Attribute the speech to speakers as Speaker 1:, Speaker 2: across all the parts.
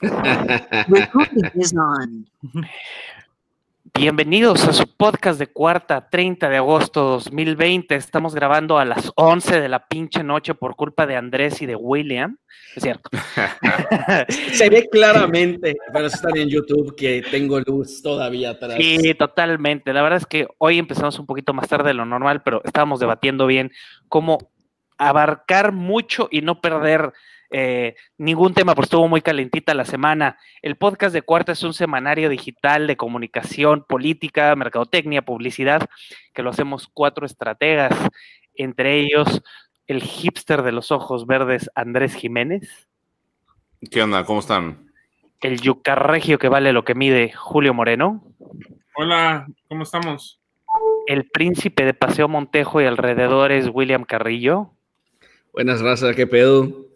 Speaker 1: Bienvenidos a su podcast de cuarta, 30 de agosto 2020. Estamos grabando a las 11 de la pinche noche por culpa de Andrés y de William. Es cierto.
Speaker 2: Se ve claramente, pero están en YouTube, que tengo luz todavía atrás.
Speaker 1: Sí, totalmente. La verdad es que hoy empezamos un poquito más tarde de lo normal, pero estábamos debatiendo bien cómo abarcar mucho y no perder eh, ningún tema, pues estuvo muy calentita la semana. El podcast de Cuarta es un semanario digital de comunicación, política, mercadotecnia, publicidad, que lo hacemos cuatro estrategas, entre ellos el hipster de los ojos verdes, Andrés Jiménez.
Speaker 3: ¿Qué onda? ¿Cómo están?
Speaker 1: El yucarregio que vale lo que mide, Julio Moreno.
Speaker 4: Hola, ¿cómo estamos?
Speaker 1: El príncipe de Paseo Montejo y alrededores, William Carrillo.
Speaker 2: Buenas razas, ¿qué pedo?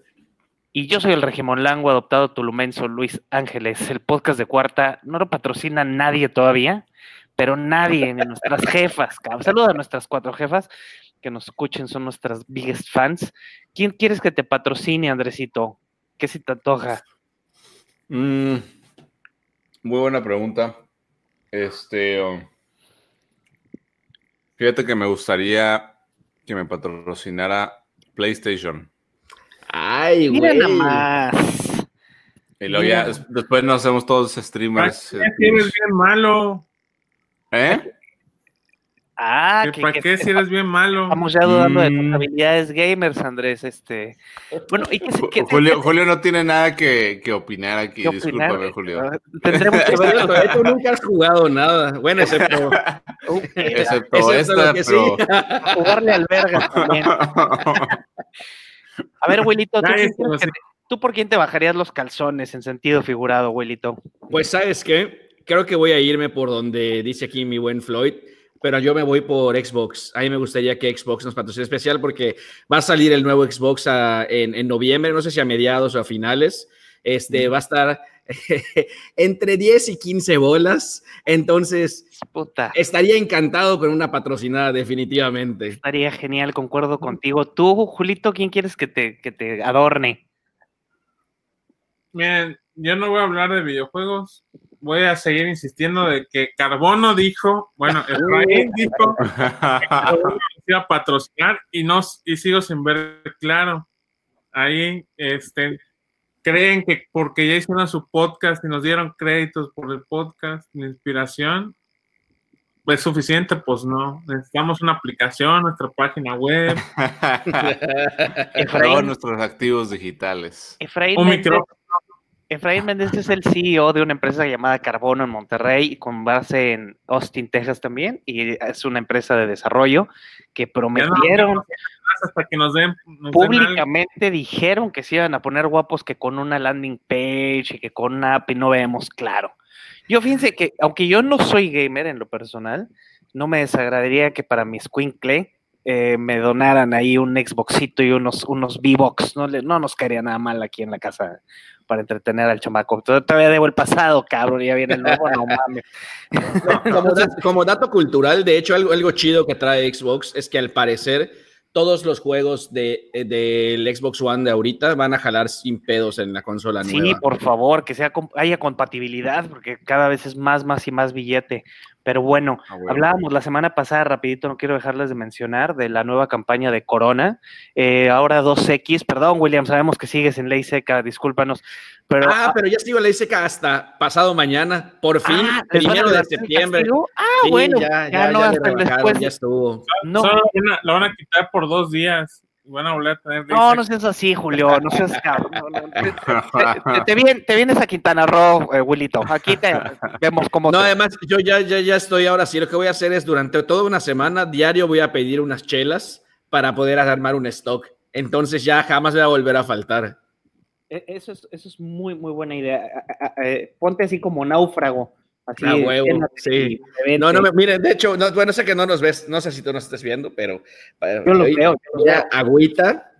Speaker 1: Y yo soy el Lango adoptado tulumenso Luis Ángeles. El podcast de cuarta no lo patrocina nadie todavía, pero nadie, ni nuestras jefas. Saluda a nuestras cuatro jefas que nos escuchen, son nuestras biggest fans. ¿Quién quieres que te patrocine, Andresito? ¿Qué se te antoja?
Speaker 3: Mm, muy buena pregunta. Este. Um, fíjate que me gustaría que me patrocinara PlayStation.
Speaker 2: Ay, güey.
Speaker 1: Mira nada más.
Speaker 3: Y luego ya, después nos hacemos todos streamers.
Speaker 4: ¿Para qué eres bien malo?
Speaker 3: ¿Eh?
Speaker 1: Ah,
Speaker 4: ¿Para qué si eres bien malo?
Speaker 1: Estamos ya dudando de tus mm. habilidades gamers, Andrés. Este. Bueno, ¿y qué,
Speaker 3: Julio, Julio no tiene nada que, que opinar aquí. Discúlpame, Julio. Ah,
Speaker 2: tendremos que ver. Tú nunca has jugado nada. Bueno, excepto.
Speaker 3: excepto, esta, pero...
Speaker 1: Jugarle al verga también. A ver, Wilito, ¿tú, por quién te bajarías los calzones en sentido figurado, Wilito?
Speaker 2: Pues, ¿sabes qué? Creo que voy a irme por donde dice aquí mi buen Floyd, pero yo me voy por Xbox. A mí me gustaría que Xbox nos patrocine especial porque va a salir el nuevo Xbox en, en, noviembre, no sé si a mediados o a finales. Este, va a estar entre 10 y 15 bolas. Entonces, estaría encantado con una patrocinada, definitivamente.
Speaker 1: Estaría genial, concuerdo contigo. Tú, Julito, ¿quién quieres que te, que te adorne?
Speaker 4: Miren, yo no voy a hablar de videojuegos. Voy a seguir insistiendo de que Carbono dijo, bueno, Efraín dijo que iba a patrocinar y, no, y sigo sin ver claro. Ahí, este, creen que porque ya hicieron su podcast y nos dieron créditos por el podcast, la inspiración, ¿es suficiente? Pues no. Necesitamos una aplicación, nuestra página web.
Speaker 3: Todos nuestros activos digitales.
Speaker 1: Efraín Méndez, Efraín Méndez es el CEO de una empresa llamada Carbono en Monterrey, con base en Austin, Texas también, y es una empresa de desarrollo que prometieron
Speaker 4: hasta que nos den.
Speaker 1: públicamente dijeron que se iban a poner guapos que con una landing page y que con una app y no vemos claro. Yo fíjense que, aunque yo no soy gamer en lo personal, no me desagradaría que para mi squinkle eh, me donaran ahí un Xboxito y unos, unos V-Box. No, no nos caería nada mal aquí en la casa para entretener al chamaco. Todavía debo el pasado, cabrón, ya viene el nuevo, no mames.
Speaker 2: como, dato, cultural, de hecho, algo, algo chido que trae Xbox es que al parecer todos los juegos de, eh, del Xbox One de ahorita van a jalar sin pedos en la consola nueva.
Speaker 1: Sí, por favor, que sea haya compatibilidad, porque cada vez es más, más y más billete. Pero bueno, ah, hablábamos la semana pasada, rapidito, no quiero dejarles de mencionar, de la nueva campaña de Corona. Eh, ahora 2X, perdón, William, sabemos que sigues en ley seca, discúlpanos. Pero,
Speaker 2: ah, pero ya sigo en ley seca hasta pasado mañana, por fin, ah, primero de septiembre.
Speaker 1: Ah, bueno, ya, ya, no, hasta después.
Speaker 2: Ya estuvo.
Speaker 4: No, la van a quitar por dos días.
Speaker 1: No, no seas así, Julio, no seas cabrón. te, vienes a Quintana Roo, eh, Willito. Aquí te vemos cómo.
Speaker 2: No, además, yo ya, ya, ya estoy ahora sí. Lo que voy a hacer es durante toda una semana, diario voy a pedir unas chelas para poder armar un stock. Entonces ya jamás me va a volver a faltar.
Speaker 1: E, eso es, eso es muy, muy buena idea. Eh, ponte así como náufrago
Speaker 2: ah, huevo, sí. No, no, miren, de hecho, no, bueno, sé que no nos ves, no sé si tú nos estés viendo, pero
Speaker 1: yo lo veo.
Speaker 2: agüita,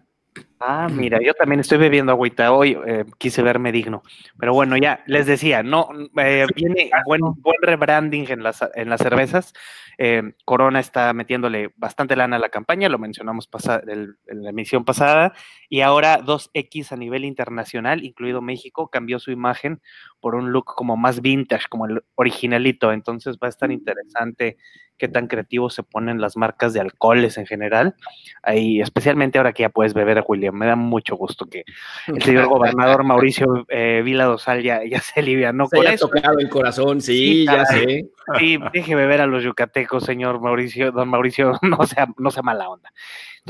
Speaker 1: Ah, mira, yo también estoy bebiendo agüita hoy, eh, quise verme digno. Pero bueno, ya les decía, no eh, viene buen, buen rebranding en las, en las cervezas. Eh, Corona está metiéndole bastante lana a la campaña, lo mencionamos el- en la emisión pasada, y ahora 2X a nivel internacional, incluido México, cambió su imagen por un look como más vintage, como el originalito. Entonces va a estar interesante qué tan creativos se ponen las marcas de alcoholes en general. Ahí, especialmente ahora que ya puedes beber, William, me da mucho gusto que el señor gobernador Mauricio eh, Vila Dosal ya, ya se alivianó
Speaker 2: Se
Speaker 1: con
Speaker 2: haya
Speaker 1: eso.
Speaker 2: tocado el corazón, sí,
Speaker 1: Sí,
Speaker 2: ya
Speaker 1: caray.
Speaker 2: sé.
Speaker 1: Sí, deje beber a los yucatecos, señor Mauricio, don Mauricio, no sea, no sea mala onda.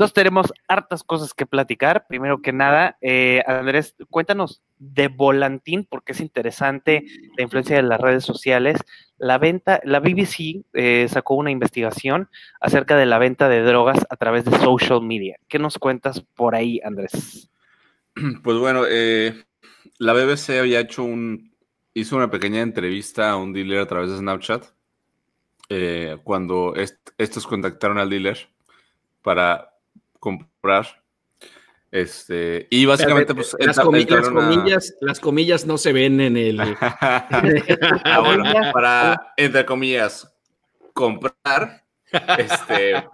Speaker 1: Entonces tenemos hartas cosas que platicar. Primero que nada, eh, Andrés, cuéntanos de Volantín, porque es interesante la influencia de las redes sociales. La venta, la BBC eh, sacó una investigación acerca de la venta de drogas a través de social media. ¿Qué nos cuentas por ahí, Andrés?
Speaker 3: Pues bueno, eh, la BBC había hecho un, hizo una pequeña entrevista a un dealer a través de Snapchat. cuando est- estos contactaron al dealer para comprar. Este, y básicamente, pues.
Speaker 2: las, comillas, las comillas no se ven en el.
Speaker 3: Ah, bueno, para, entre comillas, comprar. Este,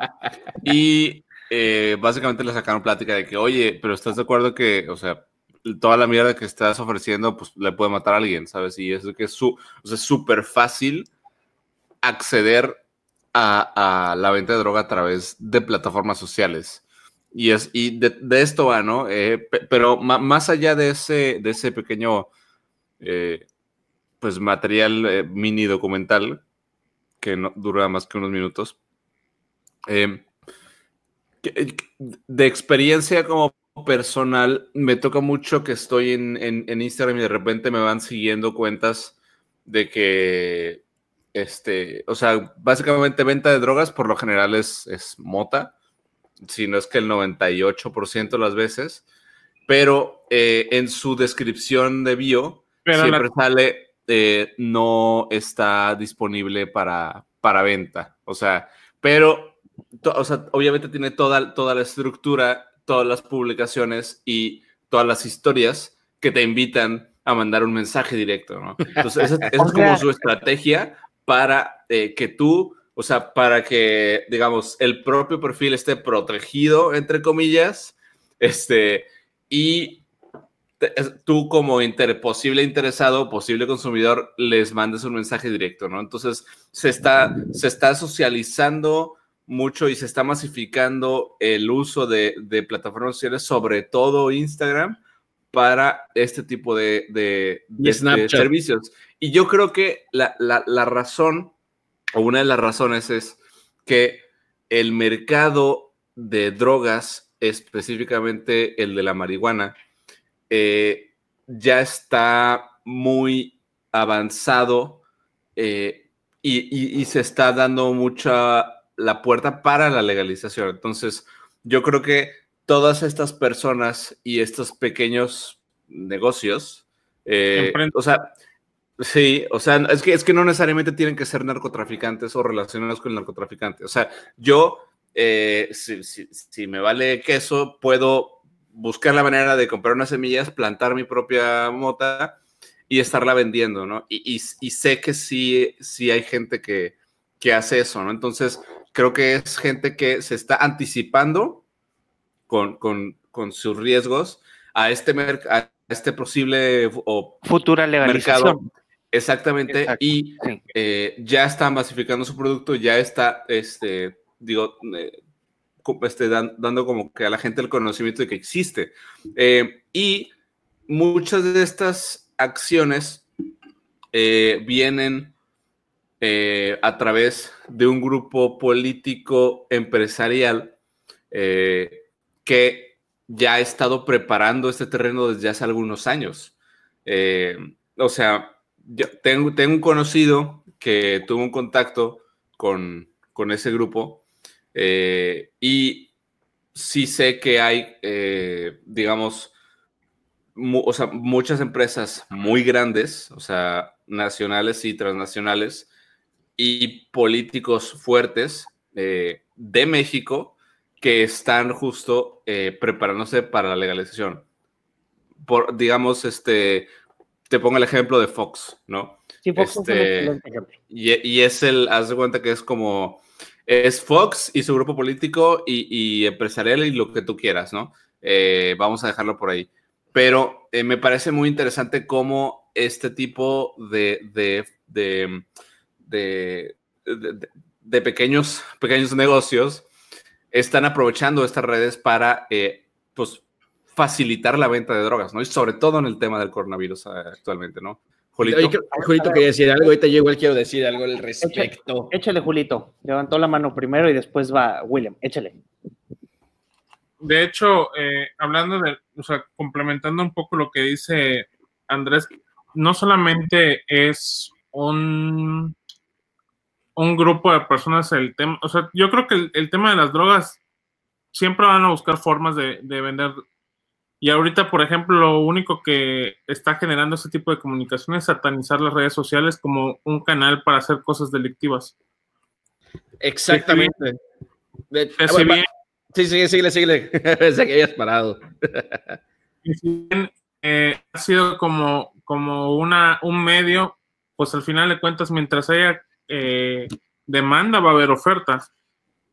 Speaker 3: y eh, básicamente le sacaron plática de que, oye, pero ¿estás de acuerdo que, o sea, toda la mierda que estás ofreciendo, pues le puede matar a alguien, ¿sabes? Y es que es su, o sea, súper fácil acceder a, a la venta de droga a través de plataformas sociales. Y, es, y de, esto va, ¿no? Eh, pe- pero más allá de ese, de ese pequeño eh, pues material eh, mini documental que no dura más que unos minutos. Que- de experiencia como personal, me toca mucho que estoy en, en- en Instagram y de repente me van siguiendo cuentas de que, este, o sea, básicamente venta de drogas por lo general es, es mota, si no es que el 98% de las veces, pero eh, en su descripción de bio,
Speaker 4: Pero la-
Speaker 3: siempre sale eh, no está disponible para, para venta. O sea, pero, to- o sea, obviamente tiene toda, toda la estructura, todas las publicaciones y todas las historias que te invitan a mandar un mensaje directo, ¿no? Entonces, esa, esa es como su estrategia para eh, que tú, o sea, para que, digamos, el propio perfil esté protegido, entre comillas, este, y tú como inter- posible interesado, posible consumidor, les mandes un mensaje directo, ¿no? Entonces se está, se está socializando mucho y se está masificando el uso de, de plataformas sociales, sobre todo Instagram, para este tipo de, de- de- servicios. Y yo creo que la, la- la razón, o una de las razones es que el mercado de drogas, específicamente el de la marihuana, eh, ya está muy avanzado eh, y, y- y se está dando mucha la puerta para la legalización. Entonces, yo creo que todas estas personas y estos pequeños negocios, eh, o sea, sí, o sea, es que, es que no necesariamente tienen que ser narcotraficantes o relacionados con el narcotraficante. O sea, yo, eh, si, si- si me vale queso, puedo buscar la manera de comprar unas semillas, plantar mi propia mota y estarla vendiendo, ¿no? Y, y- y sé que sí, sí hay gente que, que hace eso, ¿no? Entonces, creo que es gente que se está anticipando con, con- con sus riesgos a este, a este posible o
Speaker 1: Futura legalización.
Speaker 3: mercado. Exactamente.
Speaker 1: Exacto,
Speaker 3: Y
Speaker 1: sí.
Speaker 3: eh, ya está masificando su producto, ya está, este, digo, eh, este, dan- dando como que a la gente el conocimiento de que existe. Eh, y muchas de estas acciones eh, vienen a través de un grupo político empresarial que ya ha estado preparando este terreno desde hace algunos años. O sea, yo tengo, tengo un conocido que tuvo un contacto con, con ese grupo eh, y sí sé que hay, eh, digamos, o sea, muchas empresas muy grandes, o sea, nacionales y transnacionales, y políticos fuertes eh, de México que están justo eh, preparándose para la legalización. Por, digamos, este, te pongo el ejemplo de Fox, ¿no?
Speaker 1: Sí, Fox
Speaker 3: este, y, y, es el, haz de cuenta que es como, es Fox y su grupo político y, y empresarial y lo que tú quieras, ¿no? Eh, vamos a dejarlo por ahí. Pero eh, me parece muy interesante cómo este tipo de, de, de, de pequeños, pequeños negocios están aprovechando estas redes para eh, pues, facilitar la venta de drogas, ¿no? Y sobre todo en el tema del coronavirus actualmente, ¿no?
Speaker 2: Julito. Julito quería decir algo, ahorita yo igual quiero decir algo al respecto.
Speaker 1: Échale, Julito. Levantó la mano primero y después va William. Échale.
Speaker 4: De hecho, eh, hablando de, o sea, complementando un poco lo que dice Andrés, no solamente es un, un grupo de personas el tema, o sea, yo creo que el, tema de las drogas siempre van a buscar formas de, de vender y ahorita, por ejemplo, lo único que está generando ese tipo de comunicación es satanizar las redes sociales como un canal para hacer cosas delictivas.
Speaker 2: Exactamente. sí, sí, síguele, síguele. Pensé que habías parado.
Speaker 4: y si bien eh, ha sido como, como una, un medio, pues al final de cuentas, mientras haya eh, demanda, va a haber ofertas.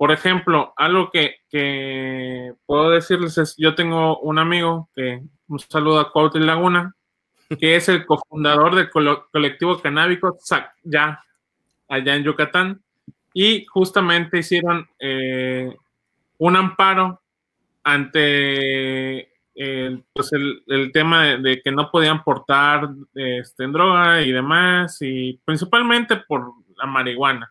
Speaker 4: Por ejemplo, algo que, puedo decirles es, yo tengo un amigo que, un saludo a Cuauhtémoc Laguna, que es el cofundador del colectivo canábico ya allá en Yucatán, y justamente hicieron eh, un amparo ante el, pues tema de, que no podían portar este, droga y demás, y principalmente por la marihuana.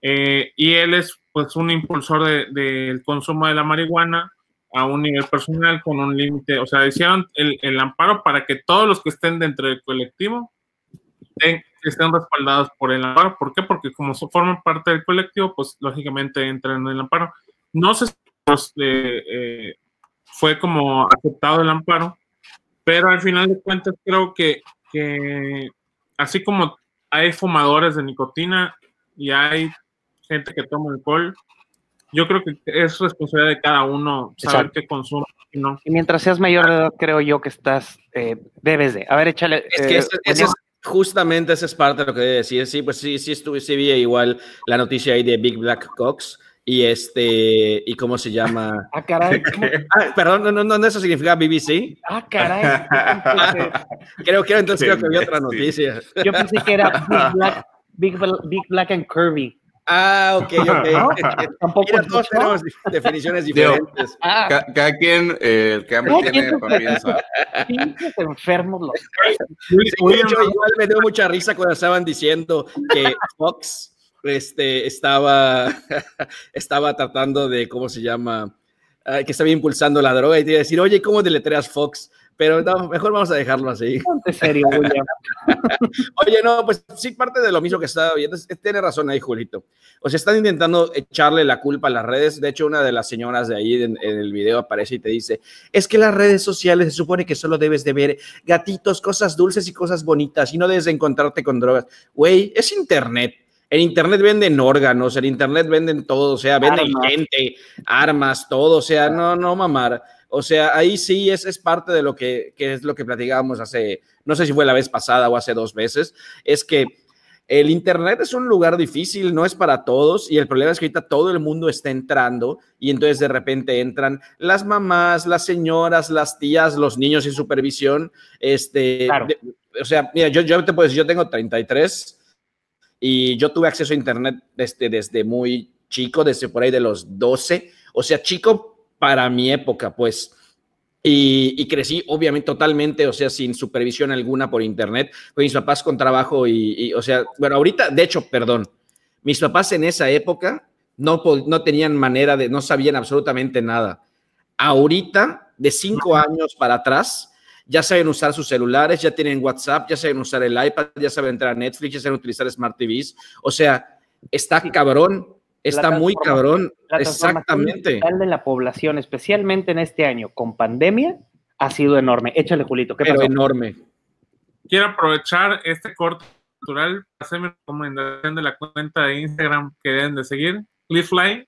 Speaker 4: Eh, y él es pues un impulsor del consumo de la marihuana a un nivel personal con un límite, o sea, hicieron el, amparo para que todos los que estén dentro del colectivo estén, respaldados por el amparo. ¿Por qué? Porque como forman parte del colectivo, pues lógicamente entran en el amparo. No sé si pues, eh, eh, fue como aceptado el amparo, pero al final de cuentas creo que, que así como hay fumadores de nicotina y hay gente que toma alcohol. Yo creo que es responsabilidad de cada uno saber qué consume y no.
Speaker 1: Y mientras seas mayor de edad, creo yo que estás, eh, debes de. A ver, échale.
Speaker 2: Es que eh, justamente esa es parte de lo que debe decir. Sí, pues sí, sí estuve, sí vi igual la noticia ahí de Big Black Cox y este, ¿y cómo se llama?
Speaker 1: Ah, caray.
Speaker 2: ah, perdón, no, no, no, eso significa BBC.
Speaker 1: Ah, caray.
Speaker 2: creo, que entonces creo que vi otra noticia.
Speaker 1: Yo pensé que era Big Black, Big, Big Black and Curvy.
Speaker 2: Ah, ok, ok.
Speaker 1: Tampoco Mira,
Speaker 2: todos tenemos definiciones diferentes.
Speaker 3: Ah. cada quien, eh, el que hambre tiene piensa.
Speaker 1: enfermos los.
Speaker 2: Sí, igual me dio mucha risa cuando estaban diciendo que Fox este, estaba, estaba tratando de, ¿cómo se llama? Ah, que estaba impulsando la droga y te iba a decir, oye, ¿cómo deletreas Fox? Pero no, mejor vamos a dejarlo así.
Speaker 1: Ponte serio, William.
Speaker 2: Oye, no, pues sí, parte de lo mismo que estaba viendo. Tiene razón ahí, Julito. O sea, están intentando echarle la culpa a las redes. De hecho, una de las señoras de ahí en, el video aparece y te dice, es que las redes sociales se supone que solo debes de ver gatitos, cosas dulces y cosas bonitas y no debes de encontrarte con drogas. Güey, es internet. En internet venden órganos, en internet venden todo, o sea, venden gente, armas, todo, o sea, no, no mamar. O sea, ahí sí es, es parte de lo que, es lo que platicábamos hace, no sé si fue la vez pasada o hace dos veces, es que el Internet es un lugar difícil, no es para todos y el problema es que ahorita todo el mundo está entrando y entonces de repente entran las mamás, las señoras, las tías, los niños sin supervisión. Este, o sea, mira, yo, yo te puedo decir, yo tengo 33 y yo tuve acceso a Internet desde, desde muy chico, desde por ahí de los 12, o sea, chico para mi época, pues. Y, crecí, obviamente, totalmente, o sea, sin supervisión alguna por internet, con mis papás con trabajo y, o sea, bueno, ahorita, de hecho, perdón, mis papás en esa época no, no tenían manera de, no sabían absolutamente nada. Ahorita, de cinco años para atrás, ya saben usar sus celulares, ya tienen WhatsApp, ya saben usar el iPad, ya saben entrar a Netflix, ya saben utilizar Smart TVs. O sea, está cabrón Está muy cabrón. Exactamente.
Speaker 1: de la población, especialmente en este año con pandemia, ha sido enorme. Échale, Julito. ¿Qué
Speaker 2: Pero enorme.
Speaker 4: Quiero aprovechar este corte cultural para hacerme recomendación de la cuenta de Instagram que deben de seguir, Cliffly.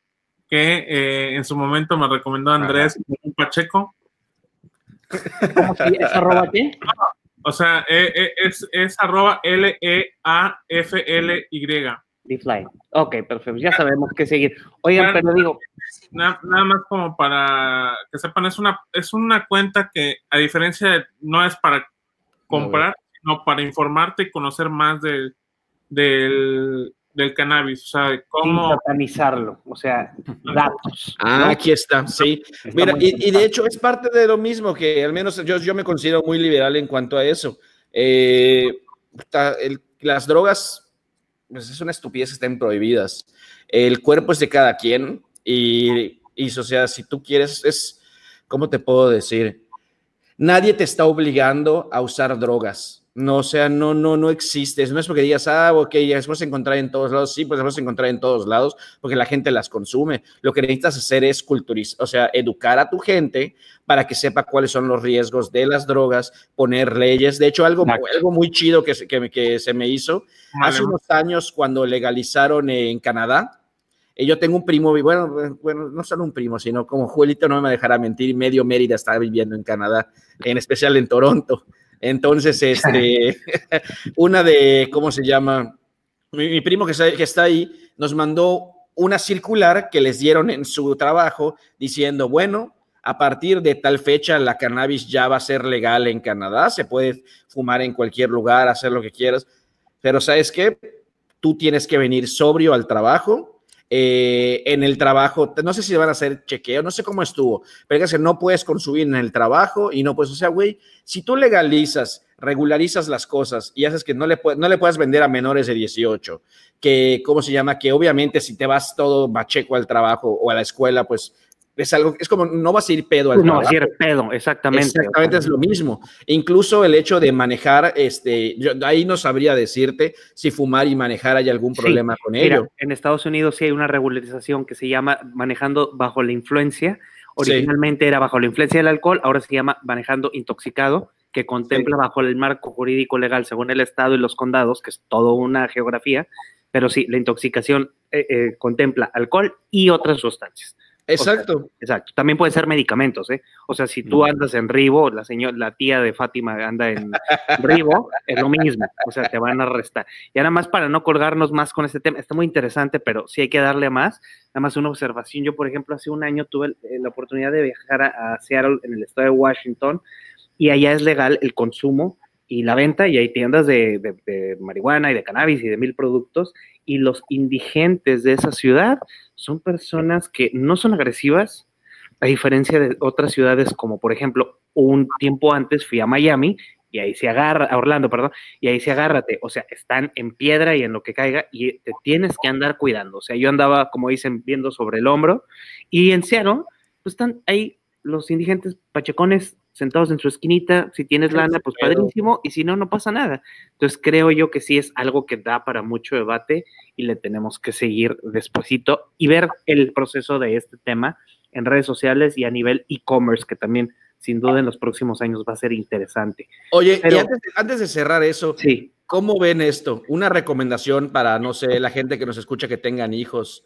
Speaker 4: que eh, en su momento me recomendó Andrés Pacheco.
Speaker 1: ¿Cómo si es arroba qué?
Speaker 4: O sea, eh, eh, es, es arroba L-E-A-F-L-Y.
Speaker 1: Defly. Ok, perfecto. Ya sabemos qué seguir. Oigan, pero digo,
Speaker 4: Nada, nada más como para que sepan, es una, es una cuenta que a diferencia de, no es para comprar, sino para informarte y conocer más del, del, del cannabis, o sea, cómo...
Speaker 1: satanizarlo, o sea, datos.
Speaker 2: Ah,
Speaker 1: ¿no?
Speaker 2: aquí está, sí.
Speaker 1: Está
Speaker 2: Mira, y, y de hecho es parte de lo mismo que al menos yo, yo me considero muy liberal en cuanto a eso. Eh, el- las drogas, pues es una estupidez que estén prohibidas. El cuerpo es de cada quien y, y o sea, si tú quieres, es, ¿cómo te puedo decir? Nadie te está obligando a usar drogas. No, o sea, no, no, no existe. No es porque digas, ah, ok, ya las puedes encontrar en todos lados. Sí, pues las puedes encontrar en todos lados porque la gente las consume. Lo que necesitas hacer es culturizar, o sea, educar a tu gente para que sepa cuáles son los riesgos de las drogas, poner leyes. De hecho, algo, algo muy chido que, se- que, que se me hizo hace unos años cuando legalizaron en Canadá. eh, Yo tengo un primo, bueno, bueno, no solo un primo, sino como Juelito no me dejará mentir, medio Mérida está viviendo en Canadá, en especial en Toronto. Entonces, este, una de, ¿cómo se llama? Mi, primo que está, que está ahí nos mandó una circular que les dieron en su trabajo diciendo, bueno, a partir de tal fecha la cannabis ya va a ser legal en Canadá, se puede fumar en cualquier lugar, hacer lo que quieras, pero ¿sabes qué? Tú tienes que venir sobrio al trabajo. Eh, en el trabajo, no sé si van a hacer chequeo, no sé cómo estuvo, pero es que no puedes consumir en el trabajo y no puedes, o sea, güey, si tú legalizas, regularizas las cosas y haces que no le, no le puedas vender a menores de 18, que, ¿cómo se llama? Que obviamente si te vas todo macheco al trabajo o a la escuela, pues es algo, es como, no vas a ir pedo al
Speaker 1: No,
Speaker 2: trabajo.
Speaker 1: si eres pedo, exactamente.
Speaker 2: Exactamente es lo mismo. Incluso el hecho de manejar, este, yo ahí no sabría decirte si fumar y manejar hay algún
Speaker 1: Sí,
Speaker 2: problema con
Speaker 1: Mira,
Speaker 2: ello.
Speaker 1: en Estados Unidos sí hay una regularización que se llama manejando bajo la influencia.
Speaker 2: Sí.
Speaker 1: Originalmente era bajo la influencia del alcohol, ahora se llama manejando intoxicado, que contempla bajo el marco jurídico legal según el estado y los condados, que es toda una geografía, pero sí, la intoxicación eh, eh, contempla alcohol y otras sustancias.
Speaker 2: Exacto.
Speaker 1: Exacto. También pueden ser medicamentos, ¿eh? O sea, si tú andas en Ribo, la señora, la tía de Fátima anda en Ribo, es lo mismo. O sea, te van a arrestar. Y nada más para no colgarnos más con este tema, está muy interesante, pero sí hay que darle más. Nada más una observación. Yo, por ejemplo, hace un año tuve eh, la oportunidad de viajar a, a Seattle, en el estado de Washington, y allá es legal el consumo y la venta, y hay tiendas de, de- marihuana y de cannabis y de mil productos, y los indigentes de esa ciudad son personas que no son agresivas, a diferencia de otras ciudades como por ejemplo un tiempo antes fui a Miami y ahí se agarra, a Orlando, perdón, y ahí se agárrate, o sea, están en piedra y en lo que caiga y te tienes que andar cuidando, o sea, yo andaba, como dicen, viendo sobre el hombro y en Seattle, pues están ahí los indigentes pachecones sentados en su esquinita, si tienes lana, pues padrísimo, y si no, no pasa nada. Entonces creo yo que sí es algo que da para mucho debate y le tenemos que seguir despuesito y ver el proceso de este tema en redes sociales y a nivel e-commerce, que también sin duda en los próximos años va a ser interesante.
Speaker 2: Oye,
Speaker 1: Pero-
Speaker 2: y antes de, antes de cerrar eso,
Speaker 1: Sí,
Speaker 2: ¿cómo ven esto? Una recomendación para, no sé, la gente que nos escucha que tengan hijos,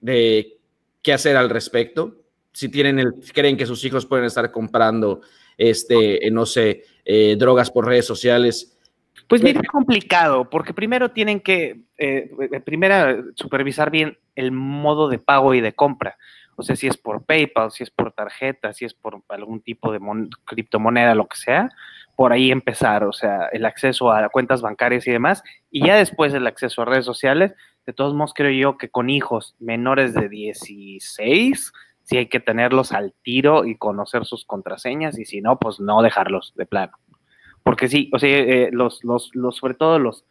Speaker 2: de qué hacer al respecto. Si tienen el, creen que sus hijos pueden estar comprando, este, eh, no sé, eh, drogas por redes sociales.
Speaker 1: Pues mira, es complicado, porque primero tienen que, eh, primero, supervisar bien el modo de pago y de compra. O sea, si es por PayPal, si es por tarjeta, si es por algún tipo de mon- criptomoneda, lo que sea, por ahí empezar, o sea, el acceso a cuentas bancarias y demás, y ya después el acceso a redes sociales. De todos modos, creo yo que con hijos menores de 16, sí hay que tenerlos al tiro y conocer sus contraseñas, y si no, pues no dejarlos de plano. Porque sí, o sea, eh, los, los, los, sobre todo los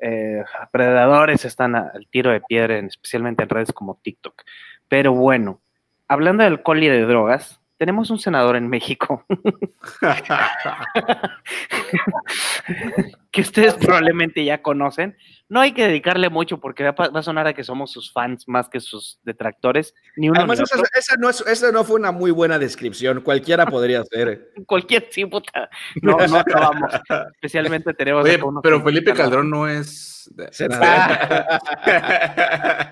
Speaker 1: eh, predadores están a- al tiro de piedra, en- especialmente en redes como TikTok. Pero bueno, hablando de alcohol y de drogas, tenemos un senador en México que ustedes probablemente ya conocen. No hay que dedicarle mucho porque va, a sonar a que somos sus fans más que sus detractores. Ni uno
Speaker 2: Además, esa, no esa, no fue una muy buena descripción. Cualquiera podría ser.
Speaker 1: Cualquier sí, puta. No, no acabamos. Especialmente tenemos.
Speaker 3: pero Felipe Calderón no es.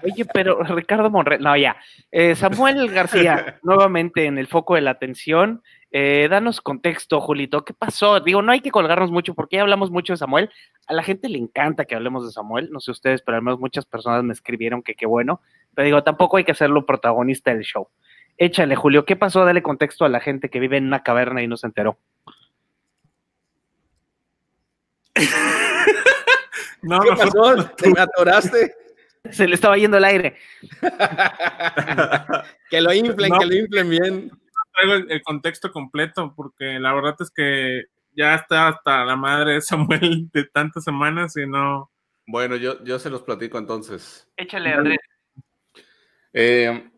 Speaker 1: Oye, pero Ricardo Monreal. No, ya. Eh, Samuel García, nuevamente en el foco de la atención. Eh, danos contexto, Julito. ¿Qué pasó? Digo, no hay que colgarnos mucho porque ya hablamos mucho de Samuel. A la gente le encanta que hablemos de Samuel. No sé ustedes, pero al menos muchas personas me escribieron que qué bueno. Pero digo, tampoco hay que hacerlo protagonista del show. Échale, Julio. ¿Qué pasó? Dale contexto a la gente que vive en una caverna y no se enteró.
Speaker 2: no, ¿Qué pasó? ¿Te me atoraste?
Speaker 1: Se le estaba yendo el aire.
Speaker 2: que lo inflen, que lo inflen bien
Speaker 4: traigo el, contexto completo porque la verdad es que ya está hasta la madre de Samuel de tantas semanas y no.
Speaker 3: Bueno, yo, yo se los platico entonces.
Speaker 1: Échale, Andrés.
Speaker 3: Eh,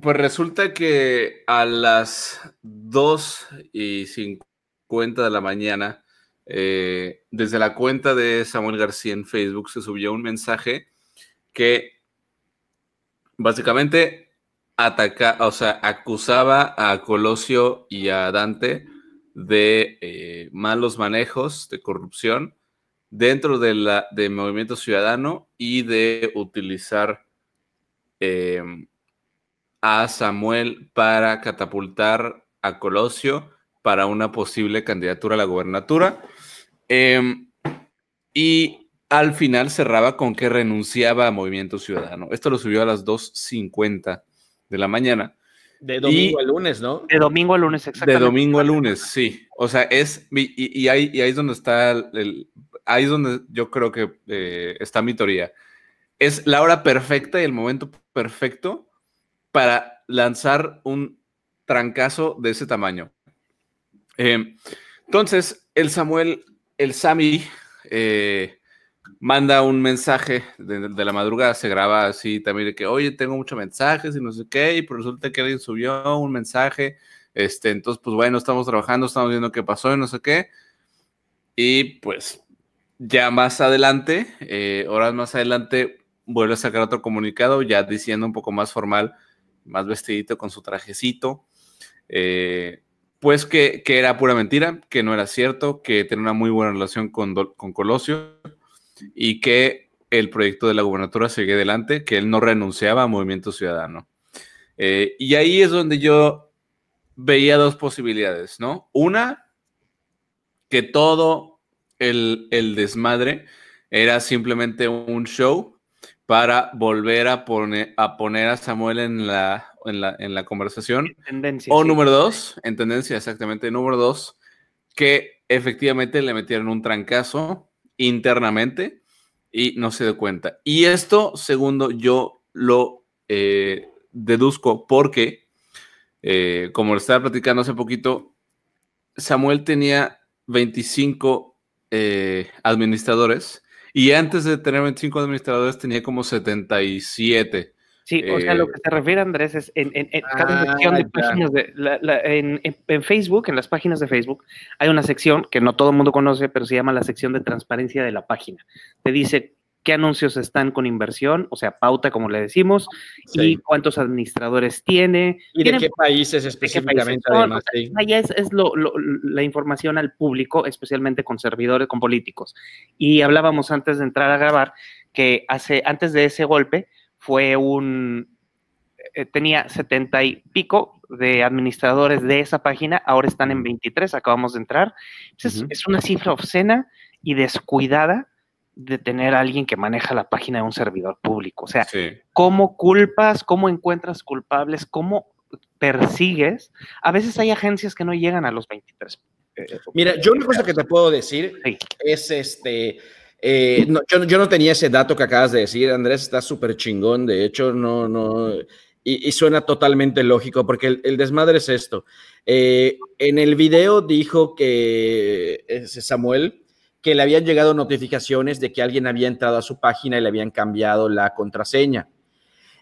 Speaker 3: pues resulta que a las 2 y 50 de la mañana, eh, desde la cuenta de Samuel García en Facebook se subió un mensaje que básicamente ataca, o sea, acusaba a Colosio y a Dante de eh, malos manejos, de corrupción dentro de la, de Movimiento Ciudadano y de utilizar em, a Samuel para catapultar a Colosio para una posible candidatura a la gobernatura. Em, y al final cerraba con que renunciaba a Movimiento Ciudadano. Esto lo subió a las 2.50 de la mañana.
Speaker 2: De domingo a lunes, ¿no?
Speaker 1: De domingo a lunes,
Speaker 3: exactamente. De domingo a lunes, sí. O sea, es, y, ahí, y ahí, es donde está, el, ahí es donde yo creo que eh, está mi teoría. Es la hora perfecta y el momento perfecto para lanzar un trancazo de ese tamaño. Eh, entonces, el Samuel, el Sami, eh, manda un mensaje de, la madrugada, se graba así también de que, oye, tengo muchos mensajes y no sé qué, y pues resulta que alguien subió un mensaje, este, entonces, pues bueno, estamos trabajando, estamos viendo qué pasó y no sé qué. Y pues ya más adelante, eh, horas más adelante, vuelve a sacar otro comunicado, ya diciendo un poco más formal, más vestidito con su trajecito. Eh, pues que, era pura mentira, que no era cierto, que tenía una muy buena relación con, con Colosio y que el proyecto de la gubernatura sigue adelante, que él no renunciaba a Movimiento Ciudadano. Eh, y ahí es donde yo veía dos posibilidades, ¿no? Una, que todo el, desmadre era simplemente un show para volver a, poner a poner a Samuel en la, en la, conversación. o número dos, en tendencia, exactamente. Número dos, que efectivamente le metieron un trancazo internamente y no se dio cuenta. Y esto, segundo, yo lo eh, deduzco porque, eh, como lo estaba platicando hace poquito, Samuel tenía 25 eh, administradores y antes de tener 25 administradores tenía como 77.
Speaker 1: Sí, o sea, lo que se refiere Andrés es en, cada ah, sección de páginas de en, Facebook, en las páginas de Facebook, hay una sección que no todo el mundo conoce, pero se llama la sección de transparencia de la página. Te dice qué anuncios están con inversión, o sea, pauta, como le decimos, y cuántos administradores tiene.
Speaker 2: Y de qué países específicamente, además.
Speaker 1: es, es la información al público, especialmente con servidores, con políticos. Y hablábamos antes de entrar a grabar que hace, antes de ese golpe, fue un, eh, tenía setenta y pico de administradores de esa página, ahora están en 23, acabamos de entrar. es, una cifra obscena y descuidada de tener a alguien que maneja la página de un servidor público. O sea, ¿cómo culpas, cómo encuentras culpables, cómo persigues? A veces hay agencias que no llegan a los 23.
Speaker 2: Eh, Mira, yo una cosa que te puedo decir es este eh, yo, no tenía ese dato que acabas de decir, Andrés, está súper chingón, de hecho, no, no, y, suena totalmente lógico, porque el, desmadre es esto. Eh, en el video dijo que Samuel, que le habían llegado notificaciones de que alguien había entrado a su página y le habían cambiado la contraseña.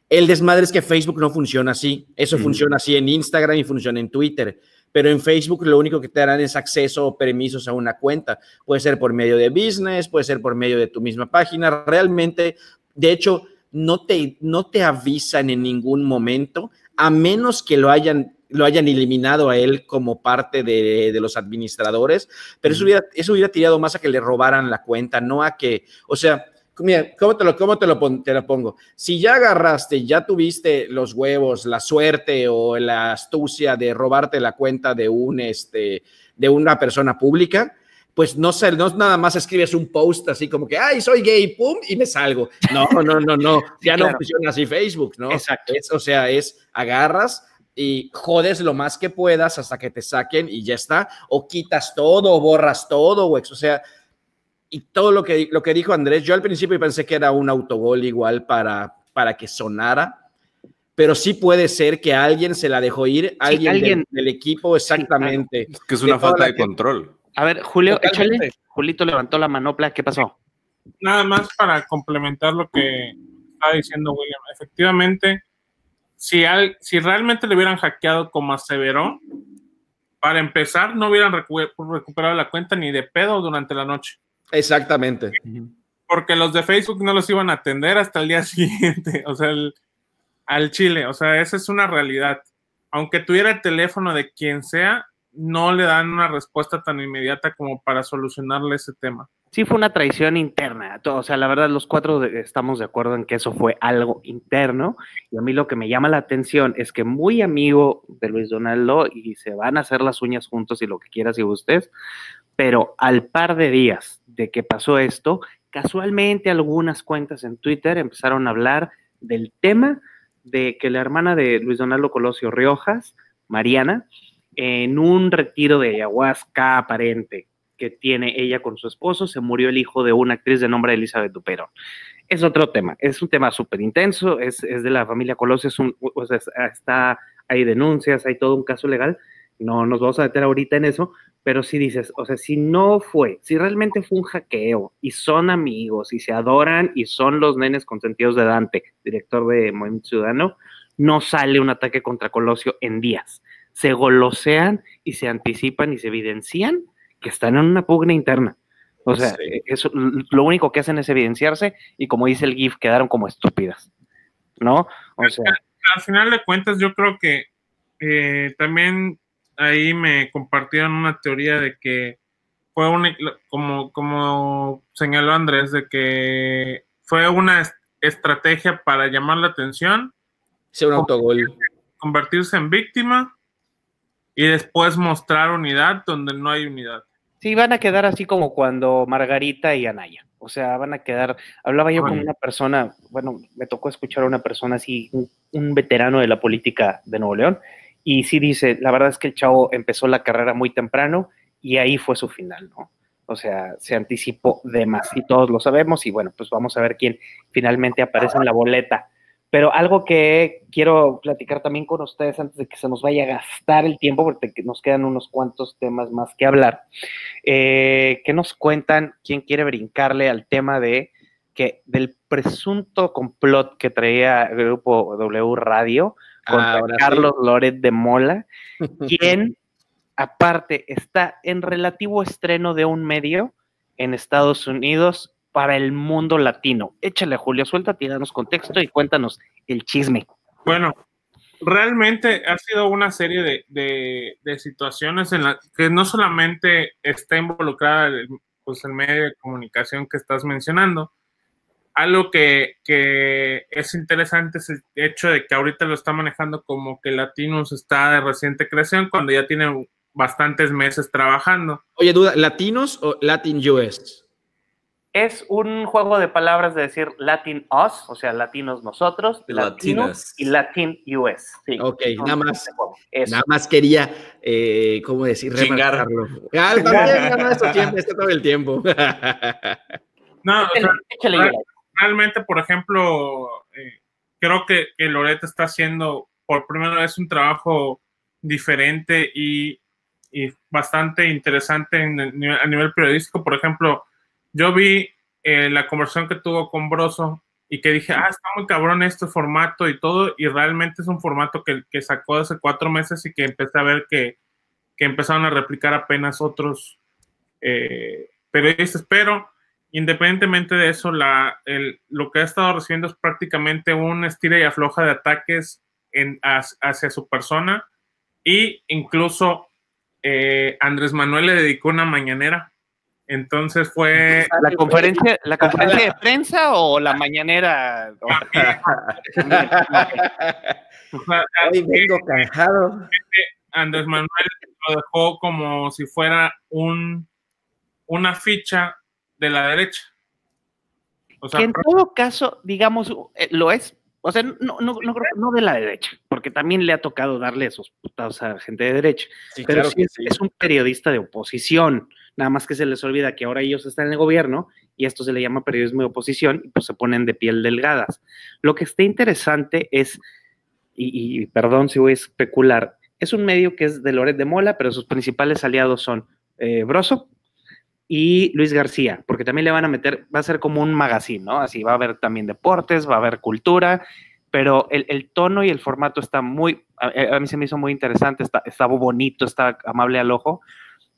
Speaker 2: El desmadre es que Facebook no funciona así, eso funciona así en Instagram y funciona en Twitter pero en Facebook lo único que te darán es acceso o permisos a una cuenta. Puede ser por medio de business, puede ser por medio de tu misma página. Realmente, de hecho, no te, no te avisan en ningún momento, a menos que lo hayan lo hayan eliminado a él como parte de, los administradores, pero eso, hubiera, eso hubiera tirado más a que le robaran la cuenta, no a que, o sea, mira, ¿cómo te lo, cómo te lo, te lo pongo? Si ya agarraste, ya tuviste los huevos, la suerte o la astucia de robarte la cuenta de un, este, de una persona pública, pues no sé, no nada más escribes un post así como que, ay, soy gay, pum, y me salgo. No, no, no, no, ya no funciona así Facebook, ¿no?
Speaker 1: Exacto.
Speaker 2: o sea, es agarras y jodes lo más que puedas hasta que te saquen y ya está, o quitas todo, o borras todo, o, o sea, y todo lo que, lo que dijo Andrés, yo al principio pensé que era un autogol igual para, para que sonara, pero sí puede ser que alguien se la dejó ir, alguien, Del, equipo exactamente.
Speaker 3: Es que es una falta de control.
Speaker 1: A ver, Julio, échale. Julito levantó la manopla, ¿qué pasó?
Speaker 4: Nada más para complementar lo que estaba diciendo William. Efectivamente, si, si realmente le hubieran hackeado como aseveró, para empezar, no hubieran recuperado la cuenta ni de pedo durante la noche.
Speaker 2: Exactamente.
Speaker 4: Porque los de Facebook no los iban a atender hasta el día siguiente, o sea, al Chile, o sea, esa es una realidad. Aunque tuviera el teléfono de quien sea, no le dan una respuesta tan inmediata como para solucionarle ese tema.
Speaker 1: Sí, fue una traición interna. O sea, la verdad, los cuatro estamos de acuerdo en que eso fue algo interno. Y a mí lo que me llama la atención es que muy amigo de Luis Donaldo y se van a hacer las uñas juntos y lo que quieras y gustes, pero al par de días de que pasó esto, casualmente algunas cuentas en Twitter empezaron a hablar del tema de que la hermana de Luis Donaldo Colosio Riojas, Mariana, en un retiro de ayahuasca aparente que tiene ella con su esposo, se murió el hijo de una actriz de nombre Elizabeth Dupero. Es otro tema, es un tema súper intenso, es, de la familia Colosio, es un, está, hay denuncias, hay todo un caso legal, no nos vamos a meter ahorita en eso, pero si dices, o sea, si no fue, si realmente fue un hackeo y son amigos y se adoran y son los nenes consentidos de Dante, director de Movimiento Ciudadano, no sale un ataque contra Colosio en días se golosean y se anticipan y se evidencian que están en una pugna interna. O sea, eso, lo único que hacen es evidenciarse y como dice el GIF, quedaron como estúpidas. ¿No? O sea.
Speaker 4: Al final de cuentas, yo creo que eh, también ahí me compartieron una teoría de que fue una, como, como señaló Andrés, de que fue una estrategia para llamar la atención.
Speaker 2: Ser un autogol.
Speaker 4: Convertirse en víctima y después mostrar unidad donde no hay unidad.
Speaker 1: Sí, van a quedar así como cuando Margarita y Anaya. O sea, van a quedar. Hablaba yo con una persona, bueno, me tocó escuchar a una persona así, un, veterano de la política de Nuevo León, y sí dice: la verdad es que el chavo empezó la carrera muy temprano y ahí fue su final, ¿no? O sea, se anticipó de más y todos lo sabemos, y bueno, pues vamos a ver quién finalmente aparece en la boleta pero algo que quiero platicar también con ustedes antes de que se nos vaya a gastar el tiempo, porque nos quedan unos cuantos temas más que hablar, eh, que nos cuentan quién quiere brincarle al tema de que del presunto complot que traía el grupo W Radio contra Carlos Loret de Mola, quien aparte está en relativo estreno de un medio en Estados Unidos para el mundo latino. Échale, Julio, suéltate danos contexto y cuéntanos el chisme.
Speaker 4: Bueno, realmente ha sido una serie de, situaciones en las que no solamente está involucrada pues, el medio de comunicación que estás mencionando, algo que, es interesante es el hecho de que ahorita lo está manejando como que Latinos está de reciente creación cuando ya tiene bastantes meses trabajando.
Speaker 2: Oye, duda, ¿Latinos o Latin US?
Speaker 1: es un juego de palabras de decir Latin Us, o sea, latinos nosotros, latinos y Latin US.
Speaker 2: Sí. Ok, nada más. Nada más quería, eh, ¿cómo decir?
Speaker 3: Chingarlo.
Speaker 2: Ah, también, eso siempre, está todo el tiempo.
Speaker 4: no, o sea, realmente, por ejemplo, eh, creo que, que Loreto está haciendo por primera vez un trabajo diferente y, y bastante interesante en a nivel periodístico. Por ejemplo, yo vi eh, la conversación que tuvo con Broso y que dije, ah, está muy cabrón este formato y todo, y realmente es un formato que, que sacó hace cuatro meses y que empecé a ver que, que empezaron a replicar apenas otros eh, periodistas, pero independientemente de eso, la, lo que ha estado recibiendo es prácticamente un estira y afloja de ataques en, hacia su persona y incluso eh, Andrés Manuel le dedicó una mañanera. Entonces fue...
Speaker 1: ¿La conferencia, la conferencia de prensa o la mañanera?
Speaker 2: vengo cansado.
Speaker 4: Andrés Manuel lo dejó como si fuera un, una ficha de la derecha.
Speaker 1: O sea, que en todo caso, digamos, eh, lo es. O sea, no, no, no, no, de la derecha, porque también le ha tocado darle esos putados a gente de derecha. pero sí, es, un periodista de oposición. Nada más que se les olvida que ahora ellos están en el gobierno y esto se le llama periodismo de oposición y pues se ponen de piel delgadas. Lo que está interesante es, y, perdón si voy a especular, es un medio que es de Loret de Mola, pero sus principales aliados son eh, Broso, y Luis García, porque también le van a meter, va a ser como un magazine, ¿no? Así va a haber también deportes, va a haber cultura, pero el, tono y el formato está muy, a, mí se me hizo muy interesante, está, está bonito, está amable al ojo,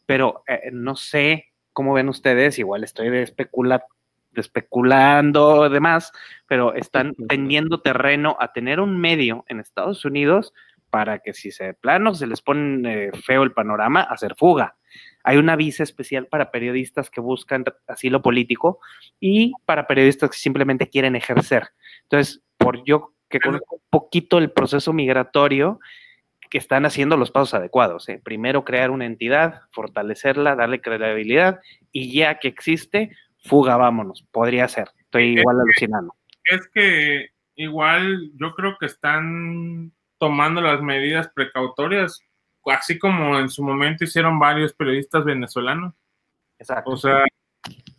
Speaker 1: pero eh, no sé cómo ven ustedes, igual estoy de, especula, de especulando demás, pero están tendiendo terreno a tener un medio en Estados Unidos para que si se plano se les pone feo el panorama, hacer fuga. Hay una visa especial para periodistas que buscan asilo político y para periodistas que simplemente quieren ejercer. Entonces, por yo que conozco un poquito el proceso migratorio, que están haciendo los pasos adecuados. ¿eh? Primero crear una entidad, fortalecerla, darle credibilidad y ya que existe, fuga, vámonos. Podría ser. Estoy igual alucinando.
Speaker 4: Es que igual yo creo que están tomando las medidas precautorias así como en su momento hicieron varios periodistas venezolanos. Exacto. O sea,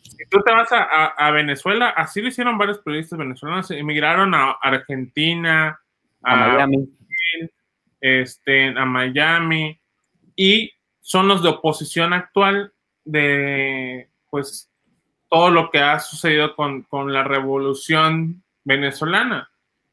Speaker 4: si tú te vas a, Venezuela, así lo hicieron varios periodistas venezolanos, emigraron a Argentina, a, Miami. Este, a Miami, y son los de oposición actual de, pues, todo lo que ha sucedido con, con la revolución venezolana.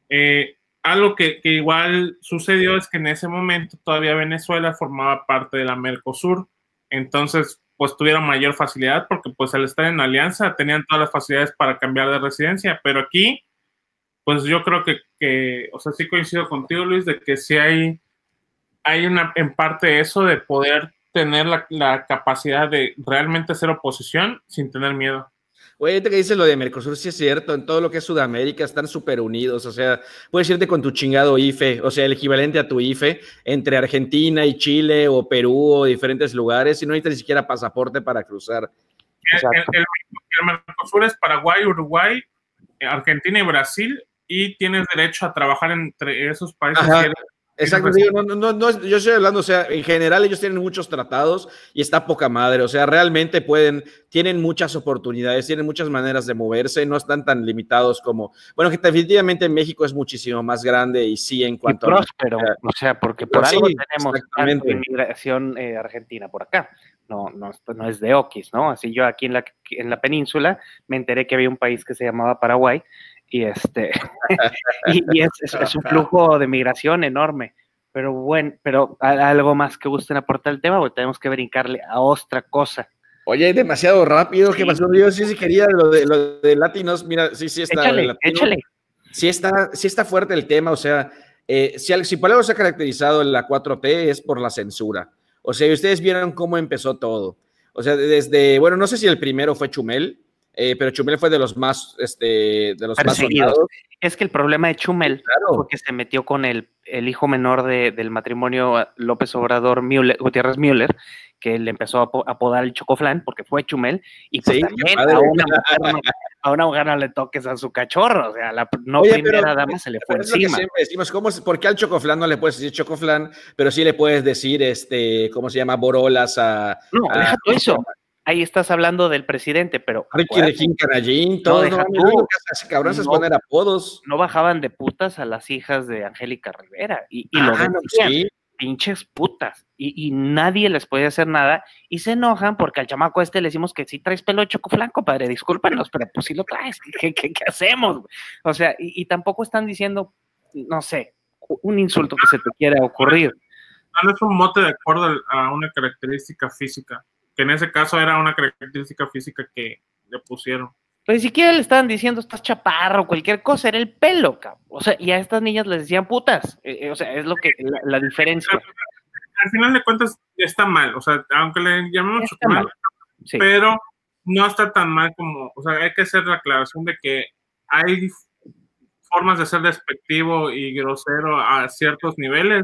Speaker 4: Eh, algo que, igual sucedió es que en ese momento todavía Venezuela formaba parte de la Mercosur, entonces pues tuvieron mayor facilidad porque pues al estar en alianza tenían todas las facilidades para cambiar de residencia, pero aquí pues yo creo que, o sea, sí coincido contigo Luis, de que sí hay, hay una, en parte eso de poder tener la, la capacidad de realmente hacer oposición sin tener miedo.
Speaker 2: Oye, que dices lo de Mercosur, sí es cierto, en todo lo que es Sudamérica están súper unidos, o sea, puedes irte con tu chingado IFE, o sea, el equivalente a tu IFE, entre Argentina y Chile o Perú o diferentes lugares, y no necesitas ni siquiera pasaporte para cruzar.
Speaker 4: El, Mercosur es Paraguay, Uruguay, Argentina y Brasil, y tienes derecho a trabajar entre esos países.
Speaker 2: Exacto, no, no, no, yo estoy hablando, o sea, en general ellos tienen muchos tratados y está poca madre, o sea, realmente pueden, tienen muchas oportunidades, tienen muchas maneras de moverse, no están tan limitados como, bueno, que definitivamente México es muchísimo más grande y sí en cuanto
Speaker 1: y próspero, a... o sea, porque por algo tenemos inmigración eh, argentina por acá, no, no, no es de Oquis, ¿no? Así yo aquí en la, en la península me enteré que había un país que se llamaba Paraguay y este y, es, un flujo de migración enorme. Pero bueno, pero algo más que gusten aportar el tema, o tenemos que brincarle a otra cosa.
Speaker 2: Oye, demasiado rápido, ¿qué pasó? Yo sí, sí quería lo de, lo de latinos, mira, sí, sí está.
Speaker 1: Échale, échale.
Speaker 2: Sí está, sí está fuerte el tema, o sea, eh, si, si por algo se ha caracterizado en la 4T es por la censura. O sea, ustedes vieron cómo empezó todo. O sea, desde, bueno, no sé si el primero fue Chumel, eh, pero Chumel fue de los más, este, de los más
Speaker 1: Es que el problema de Chumel fue que se metió con el, el hijo menor de, del matrimonio López Obrador Müller, Gutiérrez Müller, que le empezó a apodar el chocoflán porque fue Chumel, y pues también a una, mujer, a una mujer no le toques a su cachorro, o sea, la no primera dama se le fue encima.
Speaker 2: decimos, ¿cómo, ¿por qué al chocoflán no le puedes decir chocoflán, pero sí le puedes decir, este, ¿cómo se llama? Borolas a...
Speaker 1: No, deja todo eso ahí estás hablando del presidente, pero.
Speaker 2: Ricky Regín Canallín, todos no, no, cabrón se poner apodos.
Speaker 1: No bajaban de putas a las hijas de Angélica Rivera. Y, y lo ah, decían, pinches putas. Y, y, nadie les podía hacer nada. Y se enojan porque al chamaco este le decimos que sí traes pelo de chocoflanco, padre, discúlpanos, pero pues sí lo traes. ¿Qué, qué, qué hacemos? O sea, y, y tampoco están diciendo, no sé, un insulto que se te quiera ocurrir.
Speaker 4: no es un mote de acuerdo a una característica física, que en ese caso era una característica física que le pusieron.
Speaker 1: Pero ni siquiera le estaban diciendo estás chaparro, cualquier cosa, era el pelo, cabrón. O sea, y a estas niñas les decían putas. Eh, eh, o sea, es lo que, la, diferencia.
Speaker 4: Al final de cuentas está mal, o sea, aunque le llamemos mal, pero no está tan mal como, o sea, hay que hacer la aclaración de que hay formas de ser despectivo y grosero a ciertos niveles.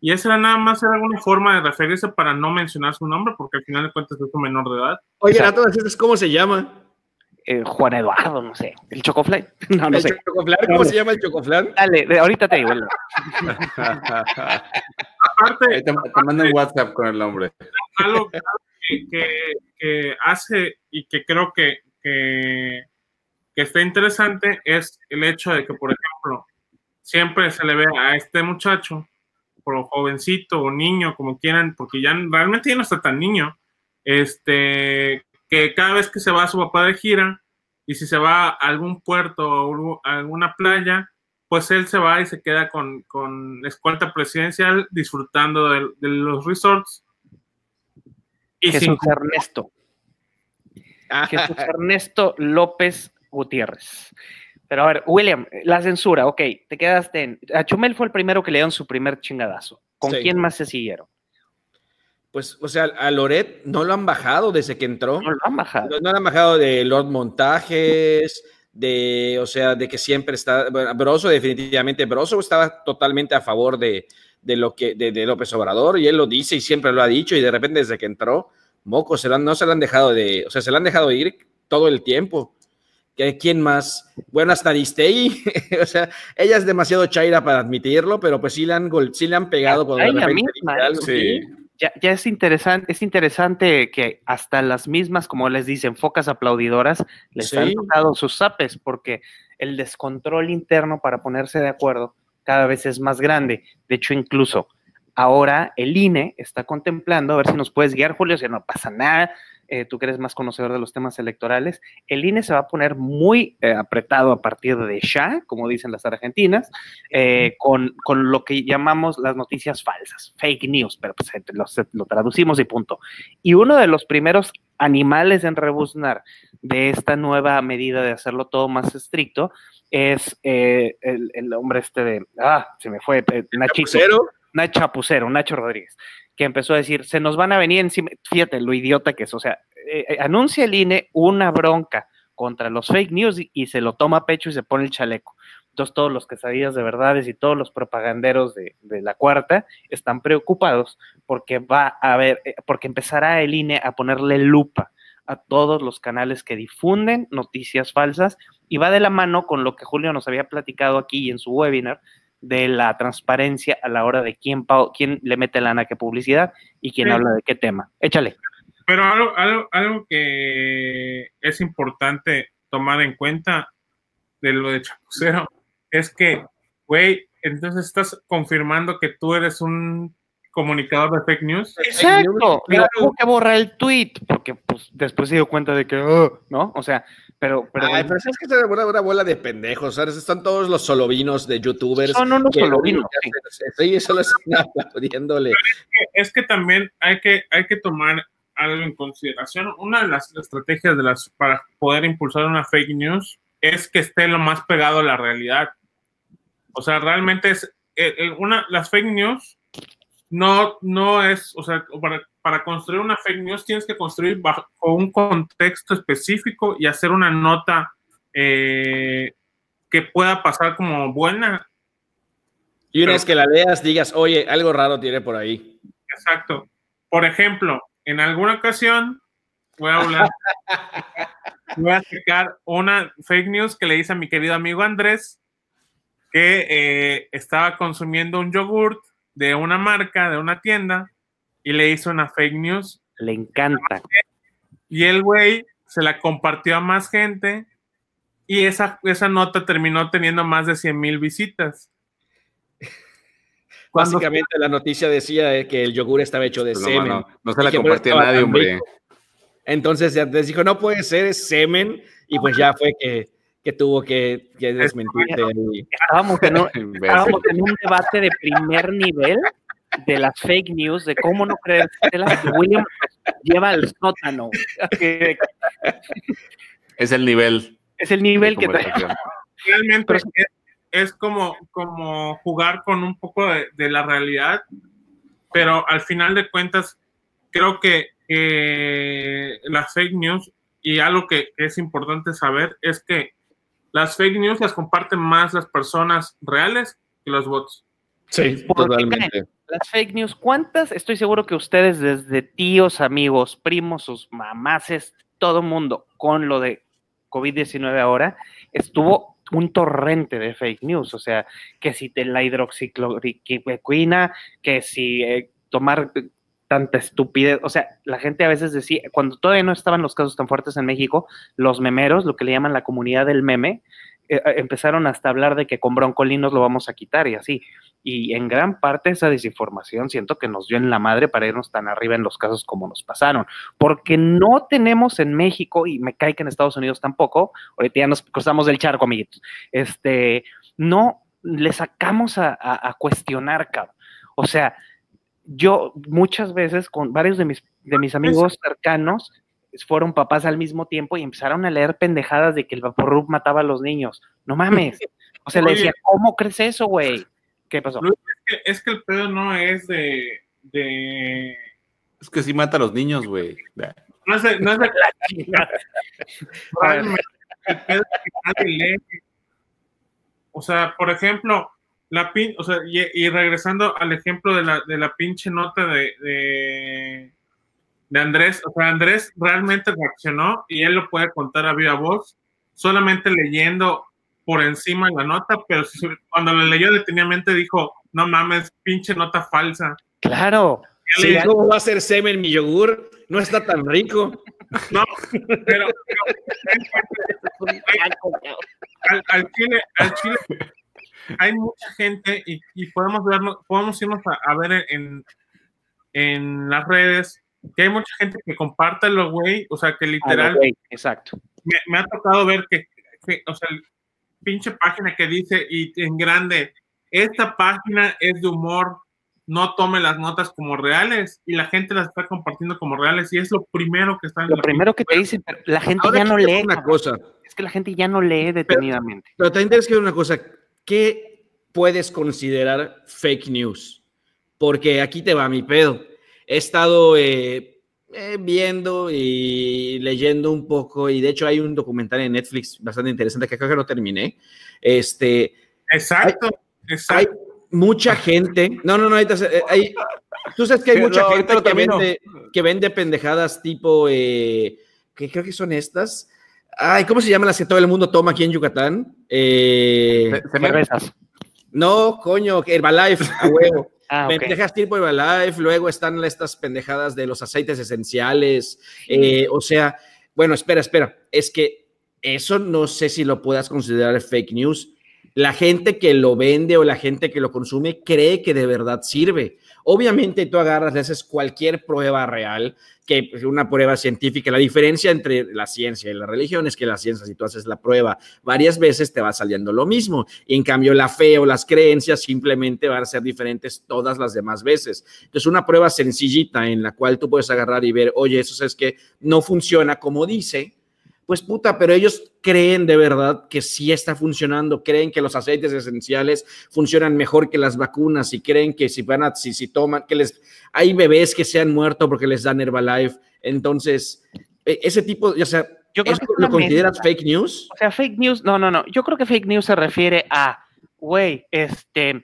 Speaker 4: Y esa era nada más era alguna forma de referirse para no mencionar su nombre, porque al final de cuentas es un menor de edad.
Speaker 2: Oye, a todas estas, ¿cómo se llama?
Speaker 1: Eh, Juan Eduardo, no sé. ¿El Chocofly? No, no
Speaker 2: ¿El
Speaker 1: sé.
Speaker 2: ¿Cómo se llama el Chocofly?
Speaker 1: Dale, ahorita te digo.
Speaker 3: Aparte, te, mando un WhatsApp con el nombre.
Speaker 4: Algo, que, hace y que creo que, que, que está interesante es el hecho de que, por ejemplo, siempre se le ve a este muchacho, por jovencito o niño, como quieran, porque ya realmente ya no está tan niño, este, que cada vez que se va a su papá de gira y si se va a algún puerto o a alguna playa, pues él se va y se queda con, con escolta presidencial disfrutando de, los resorts.
Speaker 1: Y Jesús Ernesto. Ah. Jesús Ernesto López Gutiérrez. Pero a ver, William, la censura, ok, te quedaste en. A Chumel fue el primero que le dieron su primer chingadazo. ¿Con quién más se siguieron?
Speaker 2: pues, o sea, a Loret no lo han bajado desde que entró.
Speaker 1: No lo han bajado.
Speaker 2: No, lo han bajado de Lord Montajes, de, o sea, de que siempre está, bueno, Broso definitivamente, Broso estaba totalmente a favor de, de lo que, de, López Obrador, y él lo dice y siempre lo ha dicho, y de repente desde que entró, Moco, se no se lo han dejado de, o sea, se lo han dejado ir todo el tiempo. ¿Quién más? Bueno, hasta o sea, ella es demasiado chaira para admitirlo, pero pues sí le han, sí le han pegado con
Speaker 1: ella misma, sí ya, es interesante, es interesante que hasta las mismas, como les dicen, focas aplaudidoras, les han tocado sus zapes, porque el descontrol interno para ponerse de acuerdo cada vez es más grande. De hecho, incluso ahora el INE está contemplando, a ver si nos puedes guiar, Julio, si no pasa nada, eh, tú que eres más conocedor de los temas electorales, el INE se va a poner muy eh, apretado a partir de ya, como dicen las argentinas, eh, con, lo que llamamos las noticias falsas, fake news, pero pues lo, traducimos y punto. Y uno de los primeros animales en rebuznar de esta nueva medida de hacerlo todo más estricto es el, hombre este de, ah, se me fue, Nachito. Nacho Chapucero, Nacho Rodríguez que empezó a decir, se nos van a venir encima, fíjate lo idiota que es, o sea, eh, eh, anuncia el INE una bronca contra los fake news y, se lo toma a pecho y se pone el chaleco. Entonces todos los quesadillas de verdades y todos los propaganderos de, la cuarta están preocupados porque va a haber, eh, porque empezará el INE a ponerle lupa a todos los canales que difunden noticias falsas y va de la mano con lo que Julio nos había platicado aquí en su webinar de la transparencia a la hora de quién, quién le mete lana a qué publicidad y quién habla de qué tema. Échale.
Speaker 4: Pero algo, algo, que es importante tomar en cuenta de lo de Chapucero es que, güey, entonces estás confirmando que tú eres un comunicador de fake news.
Speaker 1: Exacto. Pero tuvo que borrar el tweet porque pues, después se dio cuenta de que, oh", ¿no? O sea, pero, pero,
Speaker 2: Ay, pero es que es una, una, bola de pendejos, ¿sabes? Están todos los solovinos de youtubers.
Speaker 1: Son unos solovinos.
Speaker 2: Sí, solo están aplaudiéndole.
Speaker 4: Es que, también hay que, hay que tomar algo en consideración. Una de las estrategias de las, para poder impulsar una fake news es que esté lo más pegado a la realidad. O sea, realmente es eh, eh, una, las fake news no, no es, o sea, para, para, construir una fake news tienes que construir bajo un contexto específico y hacer una nota eh, que pueda pasar como buena.
Speaker 2: Y una vez que la leas, digas, oye, algo raro tiene por ahí.
Speaker 4: Exacto. Por ejemplo, en alguna ocasión, voy a hablar, voy a sacar una fake news que le hice a mi querido amigo Andrés, que eh, estaba consumiendo un yogurt de una marca, de una tienda, y le hizo una fake news.
Speaker 1: Le encanta.
Speaker 4: Y el güey se la compartió a más gente y esa, esa nota terminó teniendo más de 100 mil visitas.
Speaker 2: Básicamente la noticia decía que el yogur estaba hecho de semen.
Speaker 3: No, se la compartió a nadie, hombre.
Speaker 2: Entonces ya les dijo, no puede ser, es semen. Y pues ya fue que que tuvo que, desmentir.
Speaker 1: Estábamos en, un, debate de primer nivel de las fake news, de cómo no creer que William lleva al sótano.
Speaker 3: Es el nivel.
Speaker 1: Es el nivel que trae.
Speaker 4: Realmente es, como, como jugar con un poco de, la realidad, pero al final de cuentas, creo que las fake news y algo que es importante saber es que las fake news las comparten más las personas reales que los bots.
Speaker 2: Sí, totalmente.
Speaker 1: Las fake news, ¿cuántas? Estoy seguro que ustedes, desde tíos, amigos, primos, sus mamases, todo mundo, con lo de COVID-19 ahora, estuvo un torrente de fake news. O sea, que si te la hidroxicloroquina, que si eh, tomar tanta estupidez. O sea, la gente a veces decía, cuando todavía no estaban los casos tan fuertes en México, los memeros, lo que le llaman la comunidad del meme, eh, eh, empezaron hasta a hablar de que con broncolinos lo vamos a quitar y así. Y en gran parte esa desinformación siento que nos dio en la madre para irnos tan arriba en los casos como nos pasaron. Porque no tenemos en México, y me cae que en Estados Unidos tampoco, ahorita ya nos cruzamos del charco, amiguitos, este, no le sacamos a, a cuestionar, cabrón. O sea, yo muchas veces con varios de mis, de mis amigos cercanos fueron papás al mismo tiempo y empezaron a leer pendejadas de que el Vaporrup mataba a los niños. No mames. O sea, le decía, ¿cómo crees eso, güey? ¿Qué pasó?
Speaker 4: es, que, el pedo no es de, de...
Speaker 3: Es que sí mata a los niños, güey.
Speaker 4: No es de, no es de O sea, por ejemplo, la pin, o sea, y, regresando al ejemplo de la, de la pinche nota de, de, Andrés, o sea, Andrés realmente reaccionó y él lo puede contar a viva voz, solamente leyendo por encima la nota, pero cuando la leyó detenidamente dijo, no mames, pinche nota falsa.
Speaker 1: Claro.
Speaker 2: Sí, ¿cómo va a ser semen mi yogur? No está tan rico.
Speaker 4: No, pero, al, al, chile, al chile hay mucha gente y, podemos verlo, podemos irnos a, ver en, en, las redes que hay mucha gente que comparte lo güey, o sea, que literal.
Speaker 1: exacto.
Speaker 4: Me, ha tocado ver que, o sea, pinche página que dice y en grande, esta página es de humor, no tome las notas como reales y la gente las está compartiendo como reales y es lo primero que está
Speaker 1: en Lo primero que te dicen, la gente ya no lee.
Speaker 2: Una cosa.
Speaker 1: Es que la gente ya no lee detenidamente.
Speaker 2: Pero, pero también tienes que ver una cosa, ¿qué puedes considerar fake news? Porque aquí te va mi pedo. He estado eh, eh, viendo y leyendo un poco, y de hecho hay un documental en Netflix bastante interesante que creo que no terminé. Este,
Speaker 4: exacto,
Speaker 2: hay, exacto. Hay mucha gente, no, no, no, hay, tú sabes que hay mucha gente que vende, que vende, pendejadas tipo, eh, que creo que son estas. Ay, ¿cómo se llaman las que todo el mundo toma aquí en Yucatán? Eh,
Speaker 1: cervezas.
Speaker 2: No, coño, Herbalife, a huevo. ah, Pendejas tipo Herbalife, luego están estas pendejadas de los aceites esenciales. Eh, o sea, bueno, espera, espera. Es que eso no sé si lo puedas considerar fake news. La gente que lo vende o la gente que lo consume cree que de verdad sirve. Obviamente tú agarras, le haces cualquier prueba real, que una prueba científica. La diferencia entre la ciencia y la religión es que la ciencia, si tú haces la prueba varias veces, te va saliendo lo mismo. Y en cambio, la fe o las creencias simplemente van a ser diferentes todas las demás veces. Entonces, una prueba sencillita en la cual tú puedes agarrar y ver, oye, eso es que no funciona como dice pues puta, pero ellos creen de verdad que sí está funcionando, creen que los aceites esenciales funcionan mejor que las vacunas y creen que si van a, si, si toman, que les, hay bebés que se han muerto porque les dan Herbalife, entonces, e, ese tipo, o sea, yo creo que ¿lo consideras fake news?
Speaker 1: O sea, fake news, no, no, no, yo creo que fake news se refiere a, güey, este,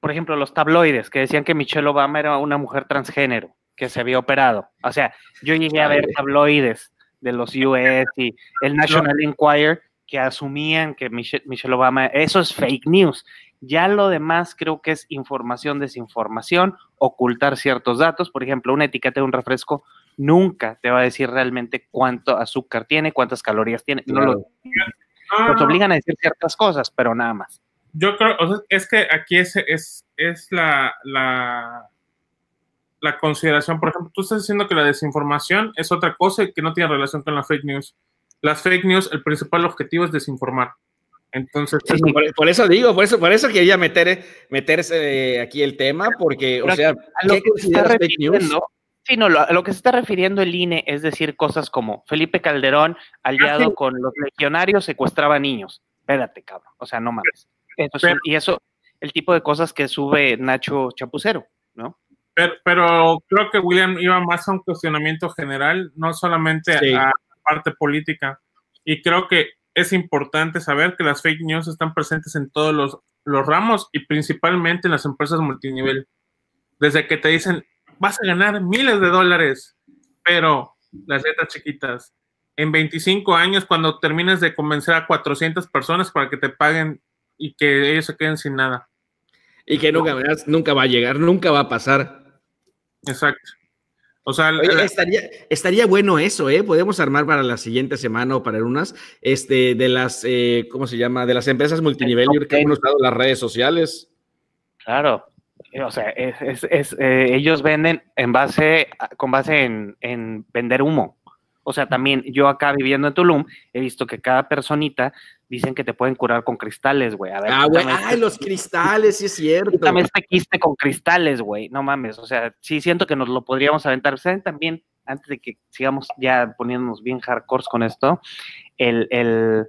Speaker 1: por ejemplo, los tabloides que decían que Michelle Obama era una mujer transgénero que se había operado. O sea, yo llegué a ver tabloides de los US y el National Enquirer que asumían que Michelle, Obama, eso es fake news. Ya lo demás creo que es información, desinformación, ocultar ciertos datos. Por ejemplo, una etiqueta de un refresco nunca te va a decir realmente cuánto azúcar tiene, cuántas calorías tiene. No lo, nos obligan a decir ciertas cosas, pero nada más.
Speaker 4: Yo creo, es que aquí es, es, es la, la, la consideración, por ejemplo, tú estás diciendo que la desinformación es otra cosa y que no tiene relación con la fake news. Las fake news, el principal objetivo es desinformar. Entonces,
Speaker 2: por, eso digo, por eso, por eso quería meter, meterse aquí el tema, porque, o sea,
Speaker 1: a lo que se está refiriendo, sí, no, a lo que se está refiriendo el INE es decir cosas como Felipe Calderón, aliado
Speaker 4: Ah,
Speaker 1: con los legionarios, secuestraba niños. Espérate, cabrón. O sea, no mames. Eso es-
Speaker 4: Pero-
Speaker 1: y eso, el tipo de cosas que sube Nacho Chapucero, ¿no?
Speaker 4: Pero, pero creo que William iba más a un cuestionamiento general, no solamente
Speaker 2: Sí.
Speaker 4: a la parte política. Y creo que es importante saber que las fake news están presentes en todos los, los ramos y principalmente en las empresas multinivel. Desde que te dicen, vas a ganar miles de dólares, pero las letras chiquitas. En 25 años, cuando termines de convencer a 400 personas para que te paguen y que ellos se queden sin nada.
Speaker 2: y que nunca, nunca va a llegar, nunca va a pasar.
Speaker 4: Exacto. O sea,
Speaker 2: Oye,
Speaker 4: la-
Speaker 2: estaría, estaría bueno eso, ¿eh? Podemos armar para la siguiente semana o para unas, este, de las, eh, ¿cómo se llama? De las empresas multinivel que han usado las redes sociales.
Speaker 1: Claro. O sea, es, es- es, eh, ellos venden en base, a- con base en, en vender humo. O sea, también yo acá viviendo en Tulum he visto que cada personita dicen que te pueden curar con cristales, güey. A ver,
Speaker 2: Ah, güey,
Speaker 1: quítame
Speaker 2: ay,
Speaker 1: este-
Speaker 2: los cristales, sí es cierto.
Speaker 1: quítame este quiste con cristales, güey. No mames. O sea, sí siento que nos lo podríamos aventar. ¿Saben también, antes de que sigamos ya poniéndonos bien hardcore con esto, el, el,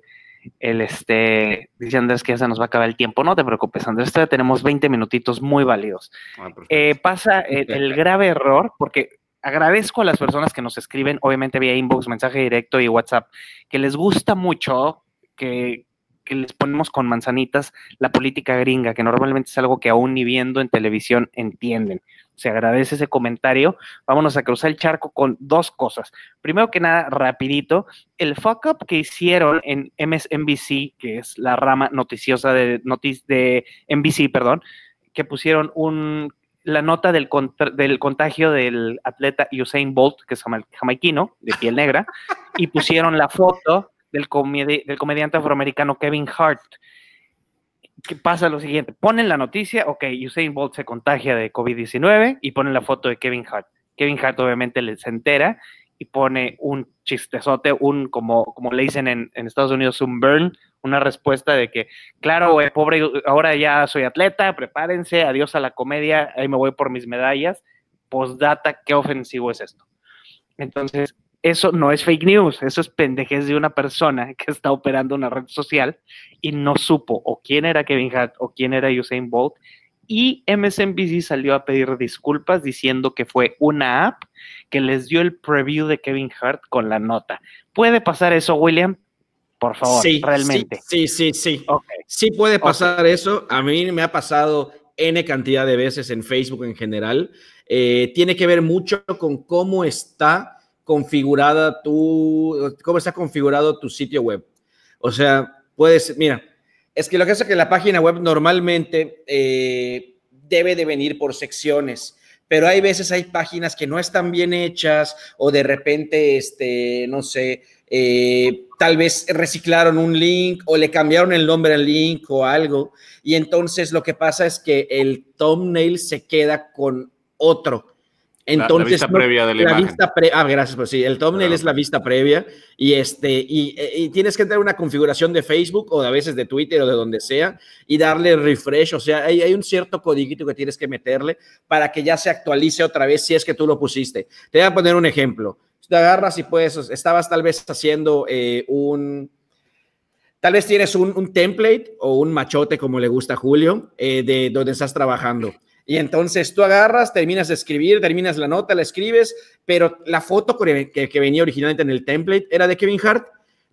Speaker 1: el este, dice Andrés que ya se nos va a acabar el tiempo. No te preocupes, Andrés, todavía tenemos 20 minutitos muy válidos.
Speaker 3: Ah.
Speaker 1: Eh, pasa el, el grave error, porque agradezco a las personas que nos escriben, obviamente vía inbox, mensaje directo y WhatsApp, que les gusta mucho que, les ponemos con manzanitas la política gringa, que normalmente es algo que aún ni viendo en televisión entienden. Se agradece ese comentario. Vámonos a cruzar el charco con dos cosas. Primero que nada, rapidito, el fuck up que hicieron en MSNBC, que es la rama noticiosa de, notic de NBC, perdón, que pusieron un, la nota del, contra- del contagio del atleta Usain Bolt, que es jama- jamaiquino, de piel negra, y pusieron la foto del, comedi- del comediante afroamericano Kevin Hart. ¿Qué pasa lo siguiente? Ponen la noticia, ok, Usain Bolt se contagia de COVID-19 y ponen la foto de Kevin Hart. Kevin Hart obviamente le- se entera y pone un chistezote, un, como, como le dicen en, Estados Unidos, un burn, una respuesta de que, claro, pobre, ahora ya soy atleta, prepárense, adiós a la comedia, ahí me voy por mis medallas. Postdata, qué ofensivo es esto. Entonces, eso no es fake news, eso es pendejez de una persona que está operando una red social y no supo o quién era Kevin Hart o quién era Usain Bolt. Y MSNBC salió a pedir disculpas diciendo que fue una app que les dio el preview de Kevin Hart con la nota. ¿Puede pasar eso, William? Por favor,
Speaker 2: sí,
Speaker 1: realmente.
Speaker 2: Sí, sí, sí. sí.
Speaker 1: Ok.
Speaker 2: Sí puede pasar eso. A mí me ha pasado N cantidad de veces en Facebook en general. Eh, tiene que ver mucho con cómo está configurada tu, cómo está configurado tu sitio web. O sea, puedes, mira, es que lo que hace que la página web normalmente eh, debe de venir por secciones, pero hay veces hay páginas que no están bien hechas o de repente, este, no sé, eh, tal vez reciclaron un link o le cambiaron el nombre al link o algo. Y entonces lo que pasa es que el thumbnail se queda con otro. Entonces,
Speaker 3: la, la vista
Speaker 2: no-
Speaker 3: previa de la,
Speaker 2: la
Speaker 3: imagen.
Speaker 2: vista pre- ah, gracias, pues sí, el thumbnail
Speaker 3: Claro.
Speaker 2: es la vista previa y este y, y tienes que tener una configuración de Facebook o a veces de Twitter o de donde sea y darle refresh, o sea, hay, hay un cierto codiguito que tienes que meterle para que ya se actualice otra vez si es que tú lo pusiste. Te voy a poner un ejemplo. Te agarras y pues estabas tal vez haciendo eh, un Tal vez tienes un, un template o un machote, como le gusta a Julio, eh, de donde estás trabajando. Y entonces tú agarras, terminas de escribir, terminas la nota, la escribes, pero la foto que, que- que venía originalmente en el template era de Kevin Hart.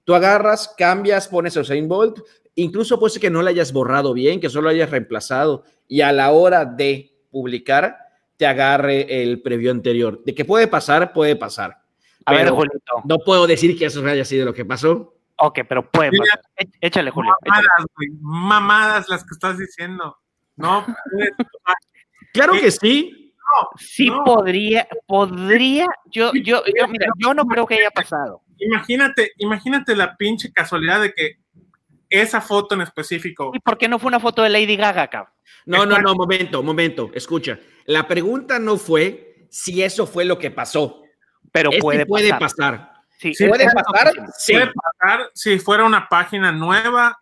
Speaker 2: Tú agarras, cambias, pones a Usain Bolt, incluso puede ser que no la hayas borrado bien, que solo la hayas reemplazado y a la hora de publicar te agarre el previo anterior. De que puede pasar, puede pasar.
Speaker 1: A ver, Julito.
Speaker 2: no puedo decir que eso haya sido lo que pasó.
Speaker 1: Ok, pero puede
Speaker 4: Mira.
Speaker 1: pasar. Échale, Julio. échale.
Speaker 4: Mamadas, güey, mamadas las que estás diciendo. No, puedes-
Speaker 2: Claro
Speaker 4: Sí.
Speaker 2: que sí.
Speaker 1: Sí
Speaker 4: No.
Speaker 1: podría, podría, yo, yo, yo, mira, yo no creo que haya pasado.
Speaker 4: imagínate, imagínate la pinche casualidad de que esa foto en específico.
Speaker 1: ¿Y por qué no fue una foto de Lady Gaga, cabrón?
Speaker 2: No, no, no, momento, momento. Escucha. La pregunta no fue si eso fue lo que pasó.
Speaker 1: Pero
Speaker 2: Es que
Speaker 1: puede,
Speaker 2: puede
Speaker 1: pasar.
Speaker 2: pasar.
Speaker 1: Sí,
Speaker 4: Sí,
Speaker 2: ¿Puede pasar? Sí.
Speaker 4: Puede pasar si fuera una página nueva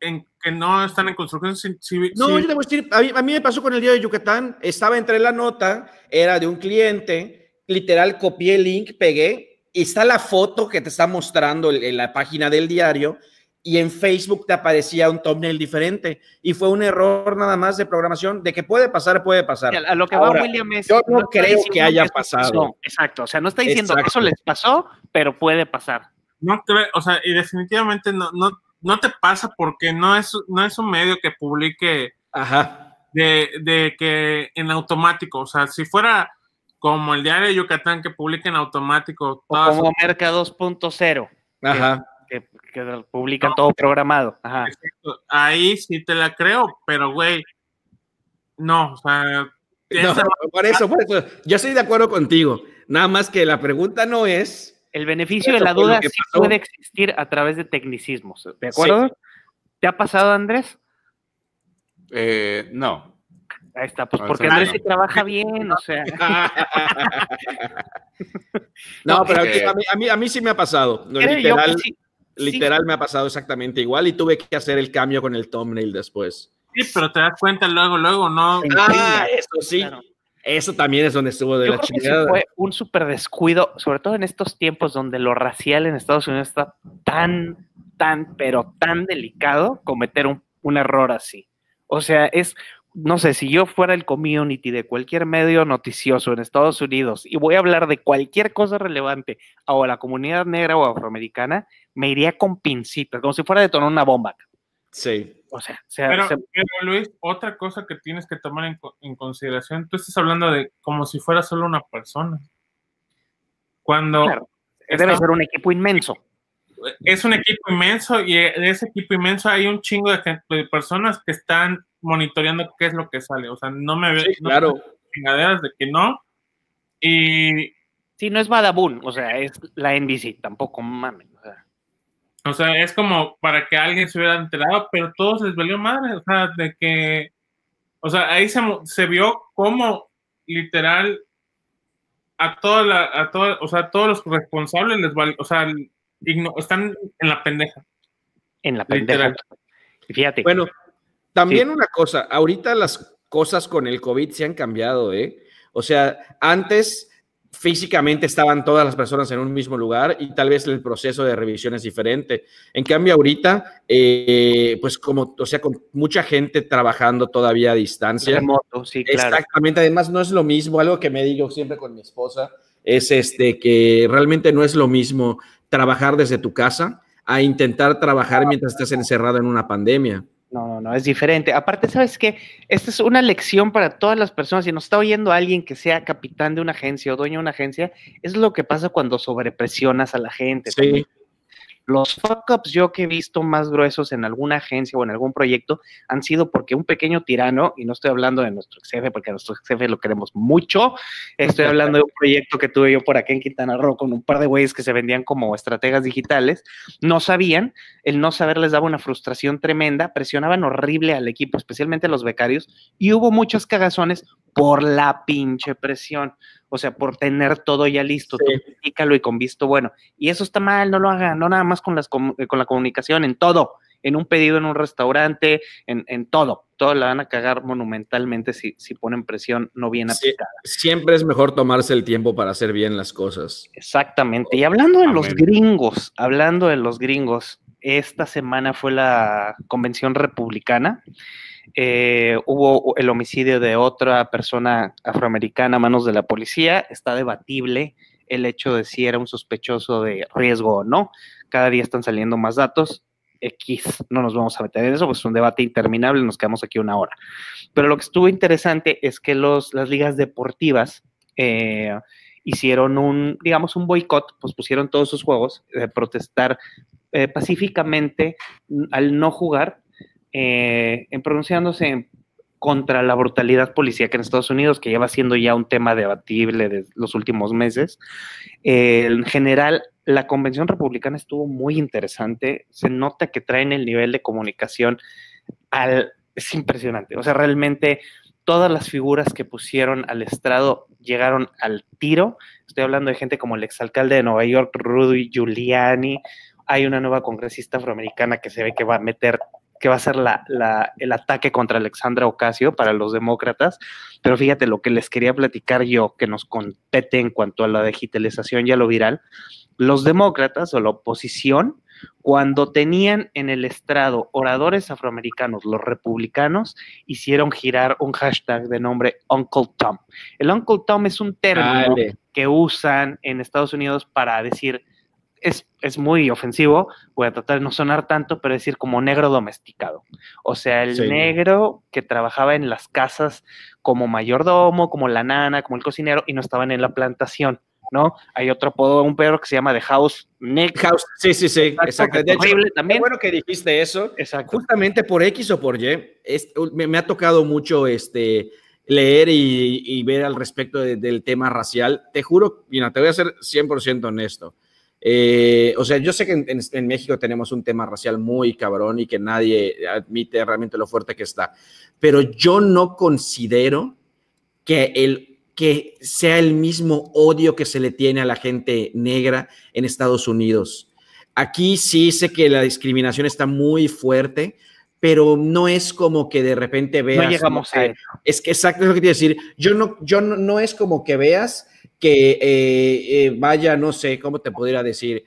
Speaker 4: en que no están en construcción. Si-
Speaker 2: No, yo te voy a decir, a mí, a mí me pasó con el día de Yucatán, estaba entre la nota, era de un cliente, literal copié el link, pegué, y está la foto que te está mostrando en la página del diario, y en Facebook te aparecía un thumbnail diferente, y fue un error nada más de programación, de que puede pasar, puede pasar.
Speaker 1: A lo que
Speaker 2: Ahora,
Speaker 1: va William es.
Speaker 2: yo no
Speaker 1: está
Speaker 2: creo que haya pasado.
Speaker 1: pasó. Exacto. O sea, no está diciendo
Speaker 2: Exacto.
Speaker 1: eso les pasó, pero puede pasar.
Speaker 4: no creo, o sea, y definitivamente no, no, no te pasa porque no es, no es un medio que publique
Speaker 2: Ajá.
Speaker 4: de, de que en automático, o sea, si fuera como el diario de Yucatán que publica en automático
Speaker 1: O como Merca 2.0,
Speaker 2: Ajá.
Speaker 1: que, que publican todo programado. Ajá.
Speaker 4: Exacto. Ahí sí te la creo, pero güey, no, o sea,
Speaker 2: No,
Speaker 4: esa-
Speaker 2: por eso, por eso, yo estoy de acuerdo contigo. Nada más que la pregunta no es
Speaker 1: El beneficio de la duda sí
Speaker 2: pasó.
Speaker 1: puede existir a través de tecnicismos. ¿De acuerdo? ¿Te ha pasado, Andrés?
Speaker 3: Eh, no.
Speaker 1: Ahí está, pues
Speaker 3: No,
Speaker 1: porque Andrés
Speaker 3: no.
Speaker 1: sí trabaja bien, o sea.
Speaker 2: no, pero a mí, a, mí, a mí sí me ha pasado. No, literal,
Speaker 1: sí-
Speaker 2: literal me ha pasado exactamente igual y tuve que hacer el cambio con el thumbnail después.
Speaker 4: sí, pero te das cuenta luego, luego, no.
Speaker 2: Ah, eso sí.
Speaker 1: claro.
Speaker 2: Eso también es donde estuvo de
Speaker 1: Yo
Speaker 2: la
Speaker 1: creo que sí
Speaker 2: chingada.
Speaker 1: fue un súper descuido, sobre todo en estos tiempos donde lo racial en Estados Unidos está tan, tan, pero tan delicado cometer un, un error así. O sea, es, no sé, si yo fuera el community de cualquier medio noticioso en Estados Unidos y voy a hablar de cualquier cosa relevante a la comunidad negra o afroamericana, me iría con pincitas, como si fuera a detonar una bomba.
Speaker 2: Sí.
Speaker 1: O sea, o sea,
Speaker 4: Pero,
Speaker 1: se-
Speaker 4: pero, Luis, otra cosa que tienes que tomar en, co- en consideración, tú estás hablando de como si fuera solo una persona. Cuando
Speaker 1: claro, debe
Speaker 4: está-
Speaker 1: ser un equipo inmenso.
Speaker 4: es un equipo inmenso y de ese equipo inmenso hay un chingo de, gente- de personas que están monitoreando qué es lo que sale. O sea, no me
Speaker 2: Sí,
Speaker 4: veo no
Speaker 2: claro.
Speaker 4: me chingaderas de que no. Y,
Speaker 1: Sí, no es Badabun, o sea, es la NBC, tampoco mames. O sea,
Speaker 4: es como para que alguien se hubiera enterado, pero todos les valió madre. O sea, de que, o sea, ahí se, se vio cómo literal a toda la, a todo, o sea, a todos los responsables les valió, o sea, igno- están en la pendeja.
Speaker 1: en la pendeja.
Speaker 4: Literal.
Speaker 1: Fíjate,
Speaker 2: Bueno, también una cosa, ahorita las cosas con el COVID se han cambiado, ¿eh? O sea, antes físicamente estaban todas las personas en un mismo lugar y tal vez el proceso de revisión es diferente. En cambio, ahorita, eh, pues como, o sea, con mucha gente trabajando todavía a distancia.
Speaker 1: remoto, sí, claro.
Speaker 2: Exactamente, además no es lo mismo, algo que me digo siempre con mi esposa, es este que realmente no es lo mismo trabajar desde tu casa a intentar trabajar mientras estás encerrado en una pandemia.
Speaker 1: No, no, no, es diferente. Aparte, ¿sabes qué? Esta es una lección para todas las personas. Si nos está oyendo alguien que sea capitán de una agencia o dueño de una agencia, es lo que pasa cuando sobrepresionas a la gente.
Speaker 2: Sí,
Speaker 1: Los fuck-ups yo que he visto más gruesos en alguna agencia o en algún proyecto han sido porque un pequeño tirano, y no estoy hablando de nuestro jefe, porque a nuestro jefe lo queremos mucho, estoy hablando de un proyecto que tuve yo por acá en Quintana Roo con un par de güeyes que se vendían como estrategas digitales, no sabían, el no saber les daba una frustración tremenda, presionaban horrible al equipo, especialmente a los becarios, y hubo muchos cagazones por la pinche presión, o sea, por tener todo ya listo,
Speaker 2: Sí.
Speaker 1: tú y con visto bueno. Y eso está mal, no lo hagan, no nada más con, las, eh, con la comunicación, en todo, en un pedido en un restaurante, en, en todo. Todo la van a cagar monumentalmente si, si ponen presión no bien
Speaker 2: Sí.
Speaker 1: aplicada.
Speaker 2: siempre es mejor tomarse el tiempo para hacer bien las cosas.
Speaker 1: Exactamente. Y hablando de los gringos, hablando de los gringos, esta semana fue la convención republicana. Eh, hubo el homicidio de otra persona afroamericana a manos de la policía. Está debatible el hecho de si era un sospechoso de riesgo o no. Cada día están saliendo más datos. X, no nos vamos a meter en eso, pues es un debate interminable, nos quedamos aquí una hora. Pero lo que estuvo interesante es que los, las ligas deportivas eh, hicieron un, digamos, un boicot, pues pusieron todos sus juegos de protestar eh, pacíficamente mm, al no jugar, eh, en pronunciándose contra la brutalidad policíaca en Estados Unidos, que lleva siendo ya un tema debatible de los últimos meses. Eh, en general, la convención republicana estuvo muy interesante. Se nota que traen el nivel de comunicación al... Es impresionante. O sea, realmente todas las figuras que pusieron al estrado llegaron al tiro. Estoy hablando de gente como el exalcalde de Nueva York, Rudy Giuliani. Hay una nueva congresista afroamericana que se ve que va a meter que va a ser la, la, el ataque contra Alexandra Ocasio para los demócratas. Pero fíjate lo que les quería platicar yo, que nos compete en cuanto a la digitalización y a lo viral. Los demócratas o la oposición cuando tenían en el estrado oradores afroamericanos, los republicanos hicieron girar un hashtag de nombre Uncle Tom. El Uncle Tom es un término que usan en Estados Unidos para decir, es, es, muy ofensivo, voy a tratar de no sonar tanto, pero decir como negro domesticado. O sea, el negro que trabajaba en las casas como mayordomo, como la nana, como el cocinero, y no estaban en la plantación. ¿no? Hay otro apodo, un perro que se llama The House Nick.
Speaker 2: House, sí, sí, sí, exacto. Hecho, también. bueno que dijiste eso.
Speaker 1: Exacto.
Speaker 2: Justamente por X o por Y, me, ha tocado mucho este, leer y, ver al respecto del tema racial. Te juro, mira, te voy a ser 100% honesto. Eh, o sea, yo sé que en, en, México tenemos un tema racial muy cabrón y que nadie admite realmente lo fuerte que está, pero yo no considero que el que sea el mismo odio que se le tiene a la gente negra en Estados Unidos. Aquí sí sé que la discriminación está muy fuerte, pero no es como que de repente veas.
Speaker 1: No llegamos a
Speaker 2: Es que exacto es lo que quiero decir. Yo no, yo no, es como que veas que eh, eh, vaya, no sé, ¿cómo te podría decir?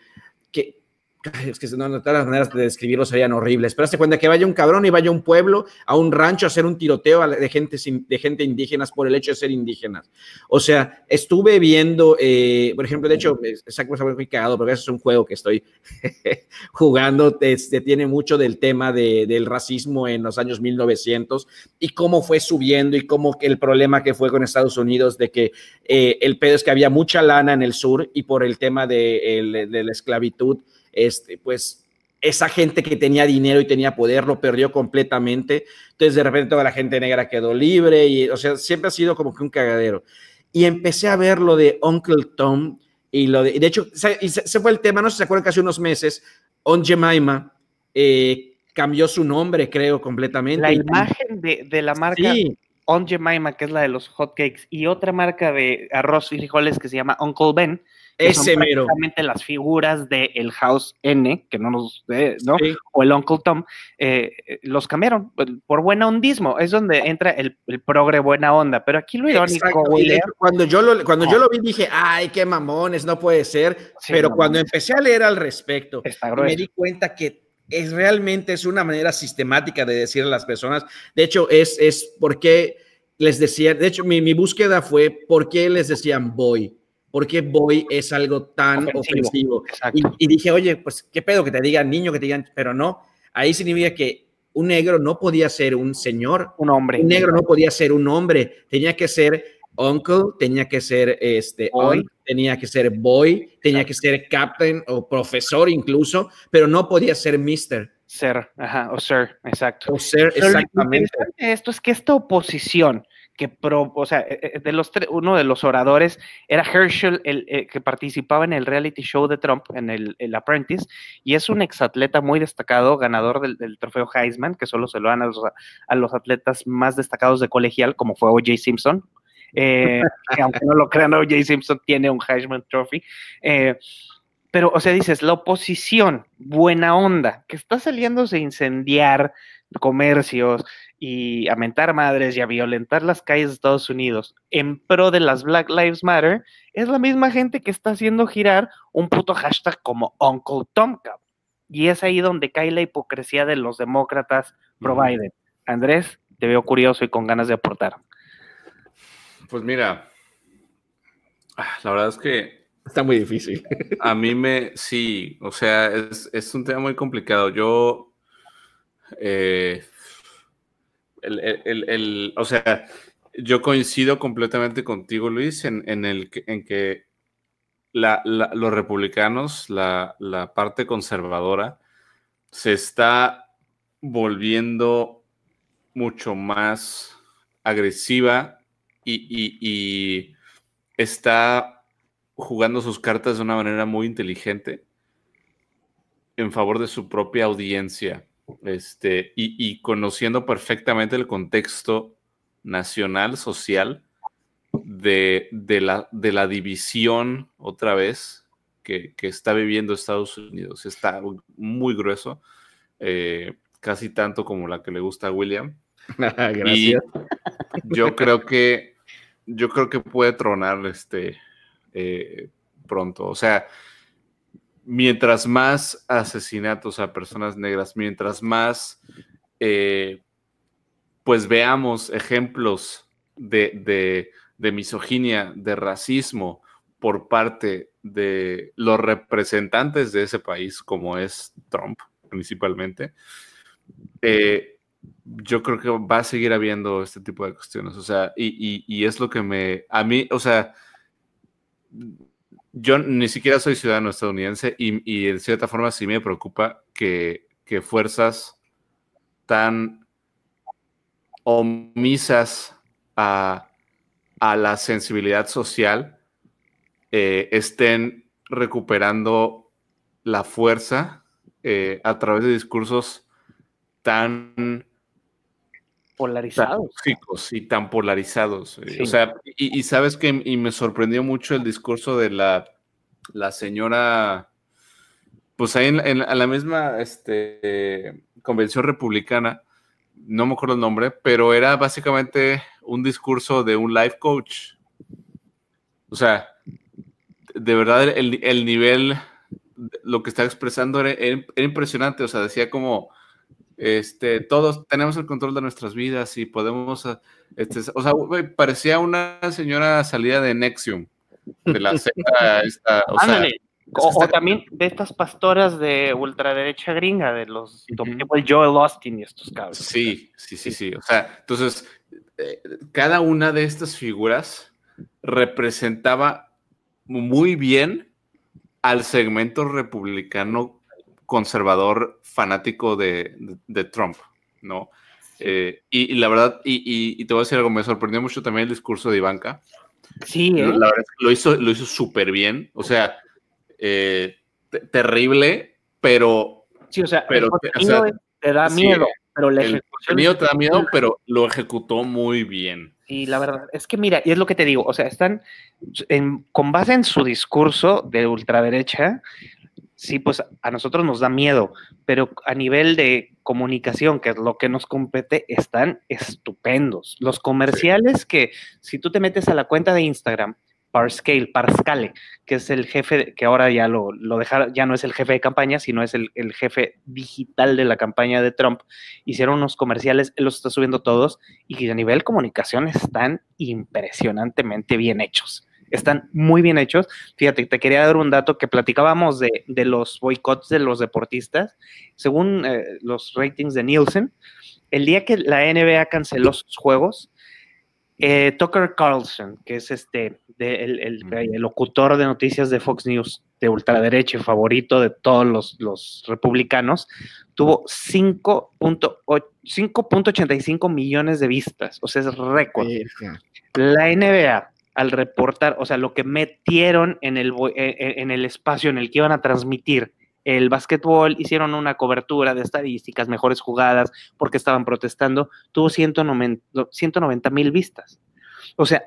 Speaker 2: Es que no, todas las maneras de describirlo serían horribles, pero hazte cuenta que vaya un cabrón y vaya a un pueblo, a un rancho a hacer un tiroteo de gente, de gente indígenas por el hecho de ser indígenas. O sea, estuve viendo, eh, por ejemplo, de hecho, esa cosa muy cagado, porque es un juego que estoy jugando, este, tiene mucho del tema de, del racismo en los años 1900 y cómo fue subiendo y cómo el problema que fue con Estados Unidos de que eh, el pedo es que había mucha lana en el sur y por el tema de, de la esclavitud, este, pues esa gente que tenía dinero y tenía poder lo perdió completamente. Entonces de repente toda la gente negra quedó libre y, o sea, siempre ha sido como que un cagadero. Y empecé a ver lo de Uncle Tom y lo de, de hecho, se, fue el tema, no sé si se acuerdan que hace unos meses, On Jemima eh, cambió su nombre, creo, completamente.
Speaker 1: La imagen de, de la marca On Jemima, que es la de los hotcakes, y otra marca de arroz y frijoles que se llama Uncle Ben,
Speaker 2: ese mero.
Speaker 1: las figuras del el House N, que no nos, ¿no? O el Uncle Tom, eh, los cambiaron por buena ondismo. Es donde entra el, el progre buena onda. Pero aquí lo irónico,
Speaker 2: Cuando yo lo, cuando yo lo vi, dije, ay, qué mamones, no puede ser. pero cuando empecé a leer al respecto, me di cuenta que es realmente es una manera sistemática de decir a las personas. De hecho, es, es porque les decía, de hecho, mi, mi búsqueda fue por qué les decían boy por qué boy es algo tan ofensivo. Y, dije, oye, pues qué pedo que te digan niño, que te digan, pero no, ahí significa que un negro no podía ser un señor,
Speaker 1: un hombre.
Speaker 2: Un negro no podía ser un hombre, tenía que ser uncle, tenía que ser este boy. tenía que ser boy, tenía que ser captain o profesor incluso, pero no podía ser mister.
Speaker 1: Ser, ajá, o ser, exacto.
Speaker 2: O ser, exactamente.
Speaker 1: Esto es que esta oposición que pro, o sea, e, e, de los uno de los oradores era Herschel, el, eh, que participaba en el reality show de Trump, en el, Apprentice, y es un exatleta muy destacado, ganador del, trofeo Heisman, que solo se lo dan a los, atletas más destacados de colegial, como fue O.J. Simpson. Eh, que aunque no lo crean, O.J. Simpson tiene un Heisman Trophy. Eh, pero, o sea, dices, la oposición, buena onda, que está saliéndose a incendiar comercios, y a mentar madres y a violentar las calles de Estados Unidos en pro de las Black Lives Matter, es la misma gente que está haciendo girar un puto hashtag como Uncle Tom Y es ahí donde cae la hipocresía de los demócratas pro Biden. Andrés, te veo curioso y con ganas de aportar.
Speaker 3: Pues mira, ah, la verdad es que
Speaker 2: está muy difícil.
Speaker 3: A mí me, sí, o sea, es, es un tema muy complicado. Yo, eh, el, o sea, yo coincido completamente contigo, Luis, en, el, en que los republicanos, la, parte conservadora, se está volviendo mucho más agresiva y, está jugando sus cartas de una manera muy inteligente en favor de su propia audiencia este, y, conociendo perfectamente el contexto nacional, social, de, la, de la, división otra vez que, está viviendo Estados Unidos. Está muy grueso. Eh, casi tanto como la que le gusta a William.
Speaker 2: Gracias.
Speaker 3: yo creo que yo creo que puede tronar este eh, pronto. O sea, mientras más asesinatos a personas negras, mientras más eh, pues veamos ejemplos de, de, misoginia, de racismo por parte de los representantes de ese país, como es Trump principalmente, eh, yo creo que va a seguir habiendo este tipo de cuestiones. O sea, y, es lo que me, a mí, o sea, yo ni siquiera soy ciudadano estadounidense y, en cierta forma sí me preocupa que, fuerzas tan omisas a, la sensibilidad social eh, estén recuperando la fuerza eh, a través de discursos tan
Speaker 1: polarizados.
Speaker 3: y tan polarizados. Eh, o sea, y, sabes que y me sorprendió mucho el discurso de la, la señora, pues ahí en, la misma este, convención republicana, no me acuerdo el nombre, pero era básicamente un discurso de un life coach. O sea, de verdad el, el nivel, lo que estaba expresando era, era impresionante. O sea, decía como este, todos tenemos el control de nuestras vidas y podemos, ah, este, o sea, parecía una señora salida de Nexium, de la esta, o, sea,
Speaker 1: o, también de estas pastoras de ultraderecha gringa, de los Joel Austin y estos cabros.
Speaker 3: Sí, sí, sí, sí, o sea, entonces, eh, cada una de estas figuras representaba muy bien al segmento republicano conservador fanático de, Trump, ¿no? Eh, y, la verdad, y, te voy a decir algo, me sorprendió mucho también el discurso de Ivanka.
Speaker 1: Sí, ¿eh?
Speaker 3: la verdad lo hizo, lo hizo súper bien, o sea, eh, terrible, pero...
Speaker 1: Sí, o sea, pero, te da miedo, pero la.
Speaker 3: El te da miedo, pero lo ejecutó muy bien.
Speaker 1: Y la verdad es que mira, y es lo que te digo, o sea, están con base en su discurso de ultraderecha, sí, pues a nosotros nos da miedo, pero a nivel de comunicación, que es lo que nos compete, están estupendos. Los comerciales que, si tú te metes a la cuenta de Instagram, Parscale, Parscale, que es el jefe, que ahora ya lo, lo dejaron, ya no es el jefe de campaña, sino es el, el, jefe digital de la campaña de Trump, hicieron unos comerciales, él los está subiendo todos, y a nivel comunicación están impresionantemente bien hechos están muy bien hechos. Fíjate, te quería dar un dato que platicábamos de, los boicots de los deportistas. Según eh, los ratings de Nielsen, el día que la NBA canceló sus juegos, eh, Tucker Carlson, que es este el, locutor de noticias de Fox News de ultraderecha y favorito de todos los, los republicanos, tuvo 5.85 millones de vistas, o sea, es récord. La NBA al reportar, o sea, lo que metieron en el, eh, eh, en el espacio en el que iban a transmitir el básquetbol, hicieron una cobertura de estadísticas, mejores jugadas, porque estaban protestando, tuvo 190 mil vistas. O sea,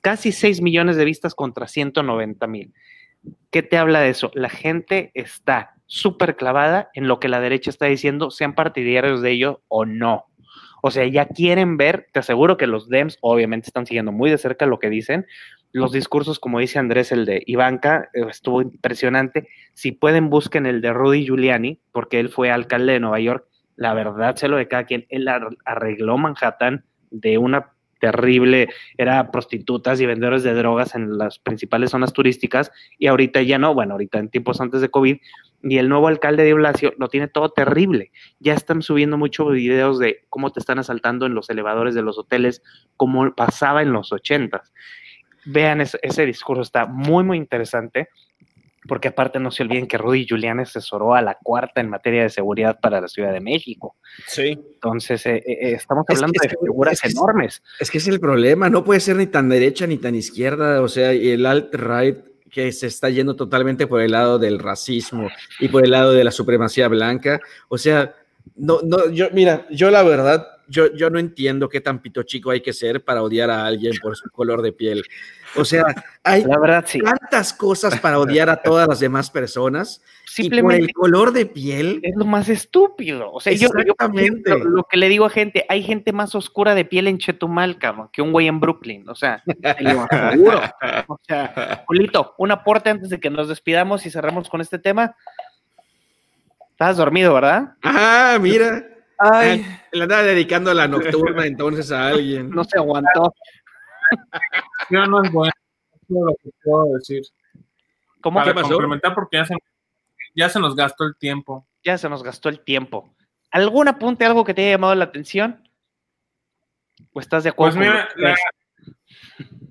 Speaker 1: casi 6 millones de vistas contra 190 mil. ¿Qué te habla de eso? La gente está súper clavada en lo que la derecha está diciendo, sean partidarios de ello o no. O sea, ya quieren ver, te aseguro que los DEMS obviamente están siguiendo muy de cerca lo que dicen. Los discursos, como dice Andrés, el de Ivanka, eh, estuvo impresionante. Si pueden, busquen el de Rudy Giuliani, porque él fue alcalde de Nueva York. La verdad, se lo de cada quien. Él arregló Manhattan de una terrible, era prostitutas y vendedores de drogas en las principales zonas turísticas y ahorita ya no, bueno, ahorita en tiempos antes de COVID, y el nuevo alcalde de Blasio lo tiene todo terrible. Ya están subiendo muchos videos de cómo te están asaltando en los elevadores de los hoteles, como pasaba en los ochentas. Vean, ese, ese discurso está muy, muy interesante porque aparte no se olviden que Rudy Giuliani asesoró a la cuarta en materia de seguridad para la Ciudad de México.
Speaker 2: Sí.
Speaker 1: Entonces, eh, eh, eh, estamos hablando de figuras enormes.
Speaker 2: Es que es el problema, no puede ser ni tan derecha ni tan izquierda, o sea, el alt-right que se está yendo totalmente por el lado del racismo y por el lado de la supremacía blanca, o sea, no, no, yo, mira, yo la verdad yo, yo no entiendo qué tan pito chico hay que ser para odiar a alguien por su color de piel. O sea, hay
Speaker 1: La verdad, sí.
Speaker 2: tantas cosas para odiar a todas las demás personas. Y por
Speaker 1: Simplemente
Speaker 2: el color de piel,
Speaker 1: es lo más estúpido. O sea, yo, yo,
Speaker 2: Exactamente.
Speaker 1: lo, lo que le digo a gente, hay gente más oscura de piel en Chetumal, cabrón, que un güey en Brooklyn. O sea, te lo aseguro. O sea, Julito, un aporte antes de que nos despidamos y cerramos con este tema. Estás dormido, ¿verdad?
Speaker 2: ah, mira,
Speaker 1: Ay,
Speaker 2: le andaba dedicando a la nocturna entonces a alguien.
Speaker 1: no se aguantó.
Speaker 4: Yo no es bueno. es lo que puedo decir.
Speaker 1: ¿Cómo
Speaker 4: Para
Speaker 1: que
Speaker 4: complementar, porque ya se, ya se nos gastó el tiempo.
Speaker 1: ya se nos gastó el tiempo? ¿Algún apunte, algo que te haya llamado la atención? ¿O estás de acuerdo?
Speaker 4: Pues mira, la-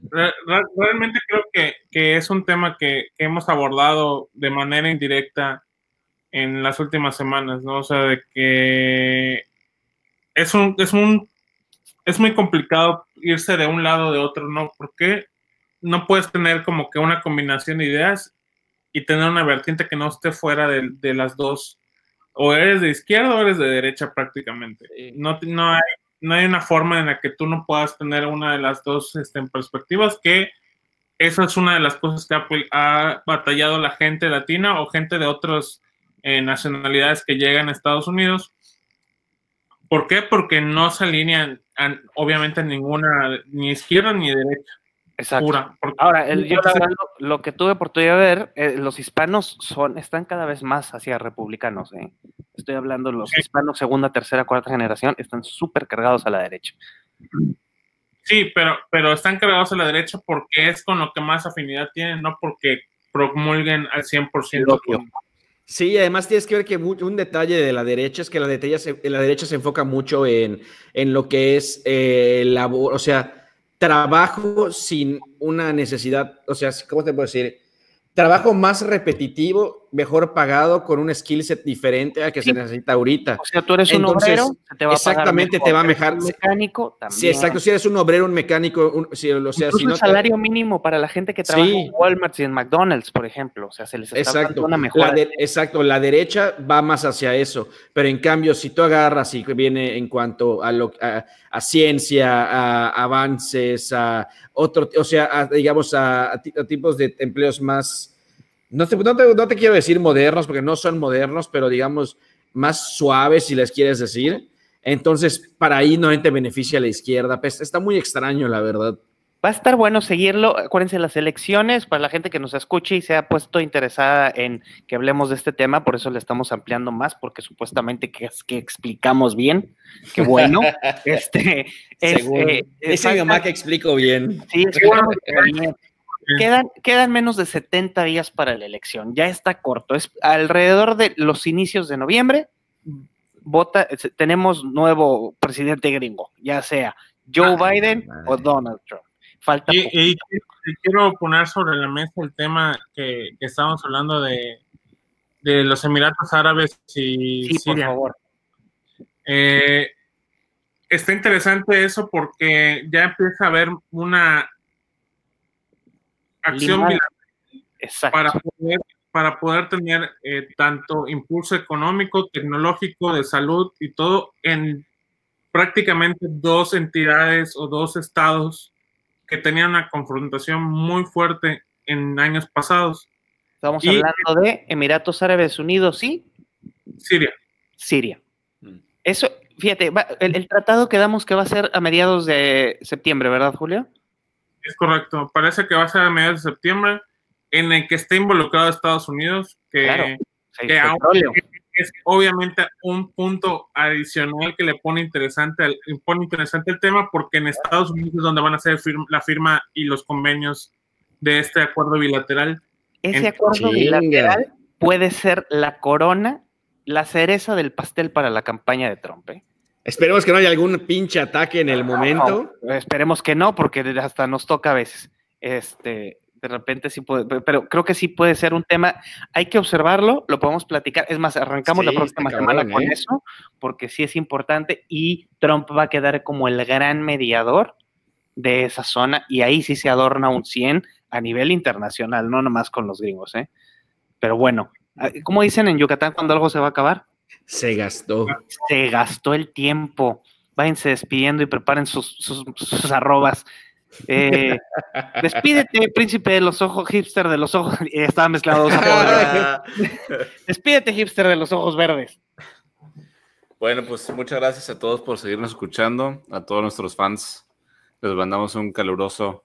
Speaker 4: re- re- realmente creo que, que es un tema que, que hemos abordado de manera indirecta en las últimas semanas, ¿no? O sea, de que es un, es un, es muy complicado irse de un lado o de otro, ¿no? Porque no puedes tener como que una combinación de ideas y tener una vertiente que no esté fuera de, de las dos. O eres de izquierda o eres de derecha prácticamente. No, no, hay, no hay una forma en la que tú no puedas tener una de las dos este, perspectivas, que eso es una de las cosas que ha batallado la gente latina o gente de otras eh, nacionalidades que llegan a Estados Unidos. ¿Por qué? Porque no se alinean obviamente en ninguna, ni izquierda ni derecha
Speaker 1: Exacto.
Speaker 4: pura.
Speaker 1: Ahora, el- yo la lo, lo que tuve oportunidad de ver, eh, los hispanos son, están cada vez más hacia republicanos. eh. Estoy hablando, los
Speaker 4: Sí.
Speaker 1: hispanos segunda, tercera, cuarta generación están súper cargados a la derecha.
Speaker 4: Sí, pero, pero están cargados a la derecha porque es con lo que más afinidad tienen, no porque promulguen al 100%.
Speaker 1: Obvio.
Speaker 4: con-
Speaker 2: Sí, además tienes que ver que un detalle de la derecha es que la derecha se, la derecha se enfoca mucho en, en lo que es eh, labor, o sea, trabajo sin una necesidad, o sea, ¿cómo te puedo decir? Trabajo más repetitivo, mejor pagado, con un skill set diferente al que
Speaker 1: Sí.
Speaker 2: se necesita ahorita.
Speaker 1: O sea, tú eres un obrero, te va a pagar
Speaker 2: exactamente,
Speaker 1: mejor.
Speaker 2: te va a
Speaker 1: un mecánico también.
Speaker 2: Sí, exacto, si eres un obrero, un mecánico, un- sí, o sea, si no
Speaker 1: el
Speaker 2: te-
Speaker 1: salario mínimo para la gente que trabaja
Speaker 2: Sí.
Speaker 1: en Walmart y en McDonald's, por ejemplo. O sea, se les está
Speaker 2: Exacto.
Speaker 1: dando una mejora.
Speaker 2: La de- exacto, la derecha va más hacia eso, pero en cambio, si tú agarras y que viene en cuanto a, lo, a, a ciencia, a avances, a otro, o sea, a, digamos, a tipos de empleos más, no te, no, te, no te quiero decir modernos, porque no son modernos, pero digamos, más suaves, si les quieres decir. Entonces, para ahí no te beneficia a la izquierda. Pues, está muy extraño, la verdad.
Speaker 1: Va a estar bueno seguirlo. Acuérdense, las elecciones, para la gente que nos escuche y se ha puesto interesada en que hablemos de este tema, por eso le estamos ampliando más, porque supuestamente que, es que explicamos bien. Qué bueno. este, es, eh,
Speaker 2: Dice mi mamá que explico bien.
Speaker 1: Sí, explicamos bien. Quedan, quedan menos de 70 días para la elección. Ya está corto. Es alrededor de los inicios de noviembre. Vota, es- tenemos nuevo presidente gringo, ya sea Joe
Speaker 2: Ah,
Speaker 1: Biden
Speaker 2: madre.
Speaker 1: o Donald Trump. Falta
Speaker 4: Y,
Speaker 1: poco.
Speaker 4: y- y quiero poner sobre la mesa el tema que, que estábamos hablando de, de los Emiratos Árabes y
Speaker 1: sí, por
Speaker 4: Siria.
Speaker 1: favor.
Speaker 4: Eh, está interesante eso porque ya empieza a haber una acción
Speaker 1: Limar-
Speaker 4: para poder, para poder tener eh, tanto impulso económico, tecnológico, de salud y todo en prácticamente dos entidades o dos estados que tenían una confrontación muy fuerte en años pasados.
Speaker 1: Estamos
Speaker 4: y-
Speaker 1: hablando de Emiratos Árabes Unidos y
Speaker 4: Siria.
Speaker 1: Siria.
Speaker 3: Mm.
Speaker 1: Eso, fíjate, va- el, el tratado quedamos que va a ser a mediados de septiembre, ¿verdad, Julio?
Speaker 4: Es correcto. Parece que va a ser a mediados de septiembre en el que esté involucrado Estados Unidos, que
Speaker 1: Claro. Sí,
Speaker 4: que aún-
Speaker 1: petróleo.
Speaker 4: es obviamente un punto adicional que le pone interesante, al- pone interesante el tema porque en Estados Unidos es donde van a hacer firma- la firma y los convenios de este acuerdo bilateral.
Speaker 1: Ese acuerdo bilateral puede ser la corona, la cereza del pastel para la campaña de Trump. ¿eh?
Speaker 2: Esperemos que no haya algún pinche ataque en el momento.
Speaker 1: No, esperemos que no, porque hasta nos toca a veces. Este, de repente sí puede, pe- pero creo que sí puede ser un tema. Hay que observarlo, lo podemos platicar. Es más, arrancamos la próxima
Speaker 2: está
Speaker 1: semana
Speaker 2: cabrón,
Speaker 1: con
Speaker 2: ¿eh?
Speaker 1: eso, porque sí es importante y Trump va a quedar como el gran mediador de esa zona y ahí sí se adorna un 100 a nivel internacional, no nomás con los gringos, ¿eh? Pero bueno, ah, ¿cómo dicen en Yucatán cuando algo se va a acabar?
Speaker 2: Se gastó.
Speaker 1: Se gastó el tiempo. váyanse despidiendo y preparen sus, sus, sus arrobas. Eh, despídete, príncipe de los ojos, hipster de los ojos. eh, Estaba mezclado. Despídete, hipster de los ojos verdes.
Speaker 3: Bueno, pues muchas gracias a todos por seguirnos escuchando, a todos nuestros fans. Les mandamos un caluroso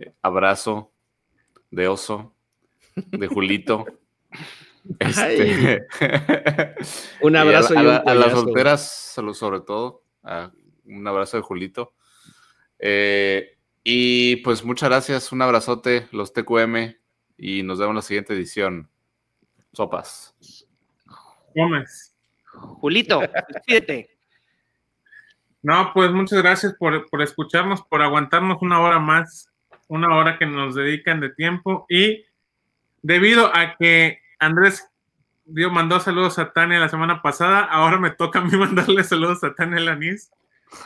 Speaker 3: eh, abrazo de oso, de Julito. Este,
Speaker 2: Un
Speaker 3: y a
Speaker 2: abrazo
Speaker 3: la-
Speaker 2: y
Speaker 3: a,
Speaker 2: un
Speaker 3: la- a las solteras, sobre todo. a- un abrazo de Julito. Eh, y pues muchas gracias, un abrazote, los TQM, y nos vemos en la siguiente edición. Sopas.
Speaker 4: Gómez.
Speaker 1: Julito, despídete.
Speaker 4: No, pues muchas gracias por, por escucharnos, por aguantarnos una hora más, una hora que nos dedican de tiempo. Y debido a que Andrés dio, mandó saludos a Tania la semana pasada, ahora me toca a mí mandarle saludos a Tania Lanis.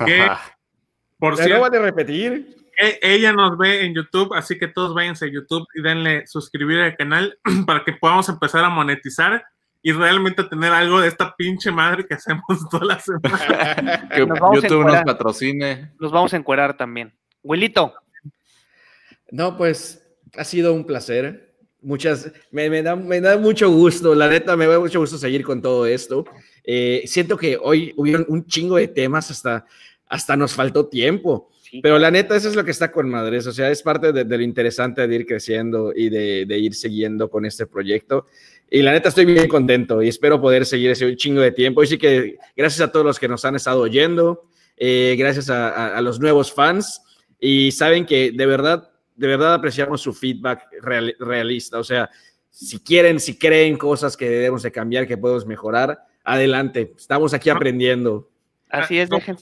Speaker 4: ¿Qué? Por
Speaker 2: ¿Ya no
Speaker 4: cierto,
Speaker 2: van a repetir?
Speaker 4: e- ella nos ve en YouTube, así que todos váyanse a YouTube y denle suscribir al canal para que podamos empezar a monetizar y realmente tener algo de esta pinche madre que hacemos toda la semana.
Speaker 3: que
Speaker 1: Nos vamos a
Speaker 3: YouTube nos patrocine.
Speaker 1: Nos vamos a encuerar también. Wilito,
Speaker 2: No, pues ha sido un placer. Muchas, me, me da, me da mucho gusto, la neta, me da mucho gusto seguir con todo esto. Eh, siento que hoy hubieron un chingo de temas, hasta, hasta nos faltó tiempo.
Speaker 1: Sí.
Speaker 2: Pero la neta, eso es lo que está con madres. O sea, es parte de, de lo interesante de ir creciendo y de, de ir siguiendo con este proyecto. Y la neta, estoy bien contento y espero poder seguir ese un chingo de tiempo. Y sí que gracias a todos los que nos han estado oyendo, eh, gracias a, a- a los nuevos fans. Y saben que de verdad, de verdad apreciamos su feedback real- realista. O sea, si quieren, si creen cosas que debemos de cambiar, que podemos mejorar, adelante. Estamos aquí aprendiendo.
Speaker 1: así es, dejen.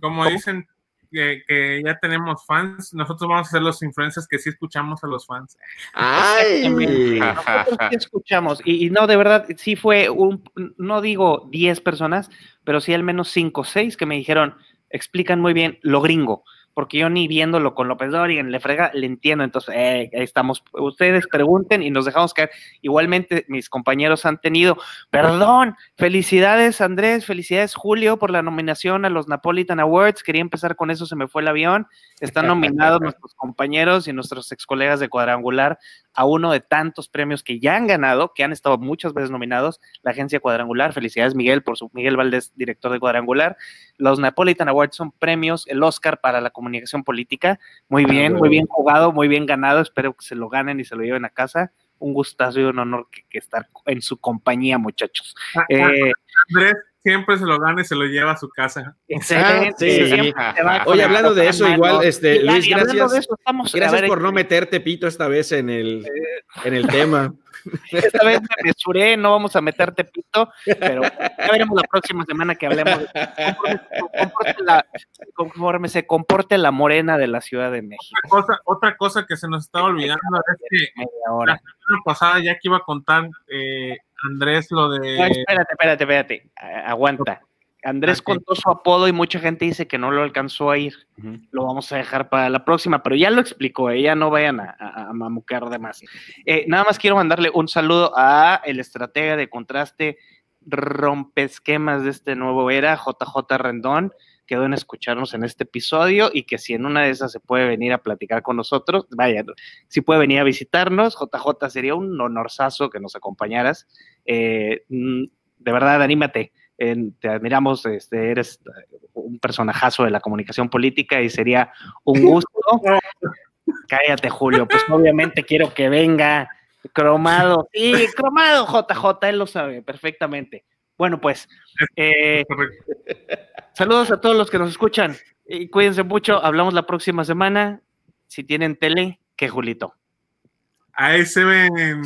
Speaker 4: Como dicen que, que ya tenemos fans, nosotros vamos a ser los influencers que sí escuchamos a los fans.
Speaker 2: ¡Ay!
Speaker 1: Nosotros sí escuchamos. Y, y no, de verdad, sí fue un, no digo 10 personas, pero sí al menos 5 o 6 que me dijeron, explican muy bien lo gringo. Porque yo ni viéndolo con López Dorigan, le frega, le entiendo. Entonces, eh, ahí estamos. Ustedes pregunten y nos dejamos caer. Igualmente, mis compañeros han tenido, perdón, felicidades Andrés, felicidades Julio por la nominación a los Napolitan Awards. Quería empezar con eso, se me fue el avión. Están nominados nuestros compañeros y nuestros ex colegas de cuadrangular a uno de tantos premios que ya han ganado, que han estado muchas veces nominados, la agencia cuadrangular. Felicidades, Miguel, por su Miguel Valdés, director de cuadrangular. Los Napolitan Awards son premios, el Oscar para la comunicación política. Muy bien, muy bien jugado, muy bien ganado. Espero que se lo ganen y se lo lleven a casa. Un gustazo y un honor que, que estar en su compañía, muchachos. Eh,
Speaker 4: Andrés siempre se lo gana y se lo lleva a su casa.
Speaker 1: excelente.
Speaker 2: sí. Oye,
Speaker 1: la
Speaker 2: hablando de
Speaker 1: copa en
Speaker 2: eso, igual, este, Luis, gracias.
Speaker 1: de eso,
Speaker 2: Gracias por no meterte pito esta vez en el, en el tema.
Speaker 1: Esta vez me mesuré, no vamos a meterte pito, pero ya veremos la próxima semana que hablemos. Conforme, comporte la- conforme se comporte la morena de la Ciudad de México.
Speaker 4: Otra cosa, otra cosa que se nos estaba olvidando es que la semana pasada ya que iba a contar eh, Andrés lo
Speaker 1: No,
Speaker 4: de...
Speaker 1: espérate, espérate, espérate. Aguanta. Andrés contó su apodo y mucha gente dice que no lo alcanzó a ir. Lo vamos a dejar para la próxima, pero ya lo explicó, eh, ya no vayan a, a, a mamucar de más. Eh, nada más quiero mandarle un saludo a el estratega de contraste rompesquemas de este nuevo era, JJ Rendón, quedó en escucharnos en este episodio y que si en una de esas se puede venir a platicar con nosotros, vaya, si puede venir a visitarnos, JJ sería un honorazo que nos acompañaras. Eh, mm, de verdad, anímate. En- te admiramos, este, eres un personajazo de la comunicación política y sería un gusto. Cállate, Julio, pues obviamente quiero que venga cromado. Sí, cromado, JJ, él lo sabe perfectamente. Bueno, pues, eh, saludos a todos los que nos escuchan y cuídense mucho. Hablamos la próxima semana. Si tienen tele, que Julito.
Speaker 4: Ahí se ven...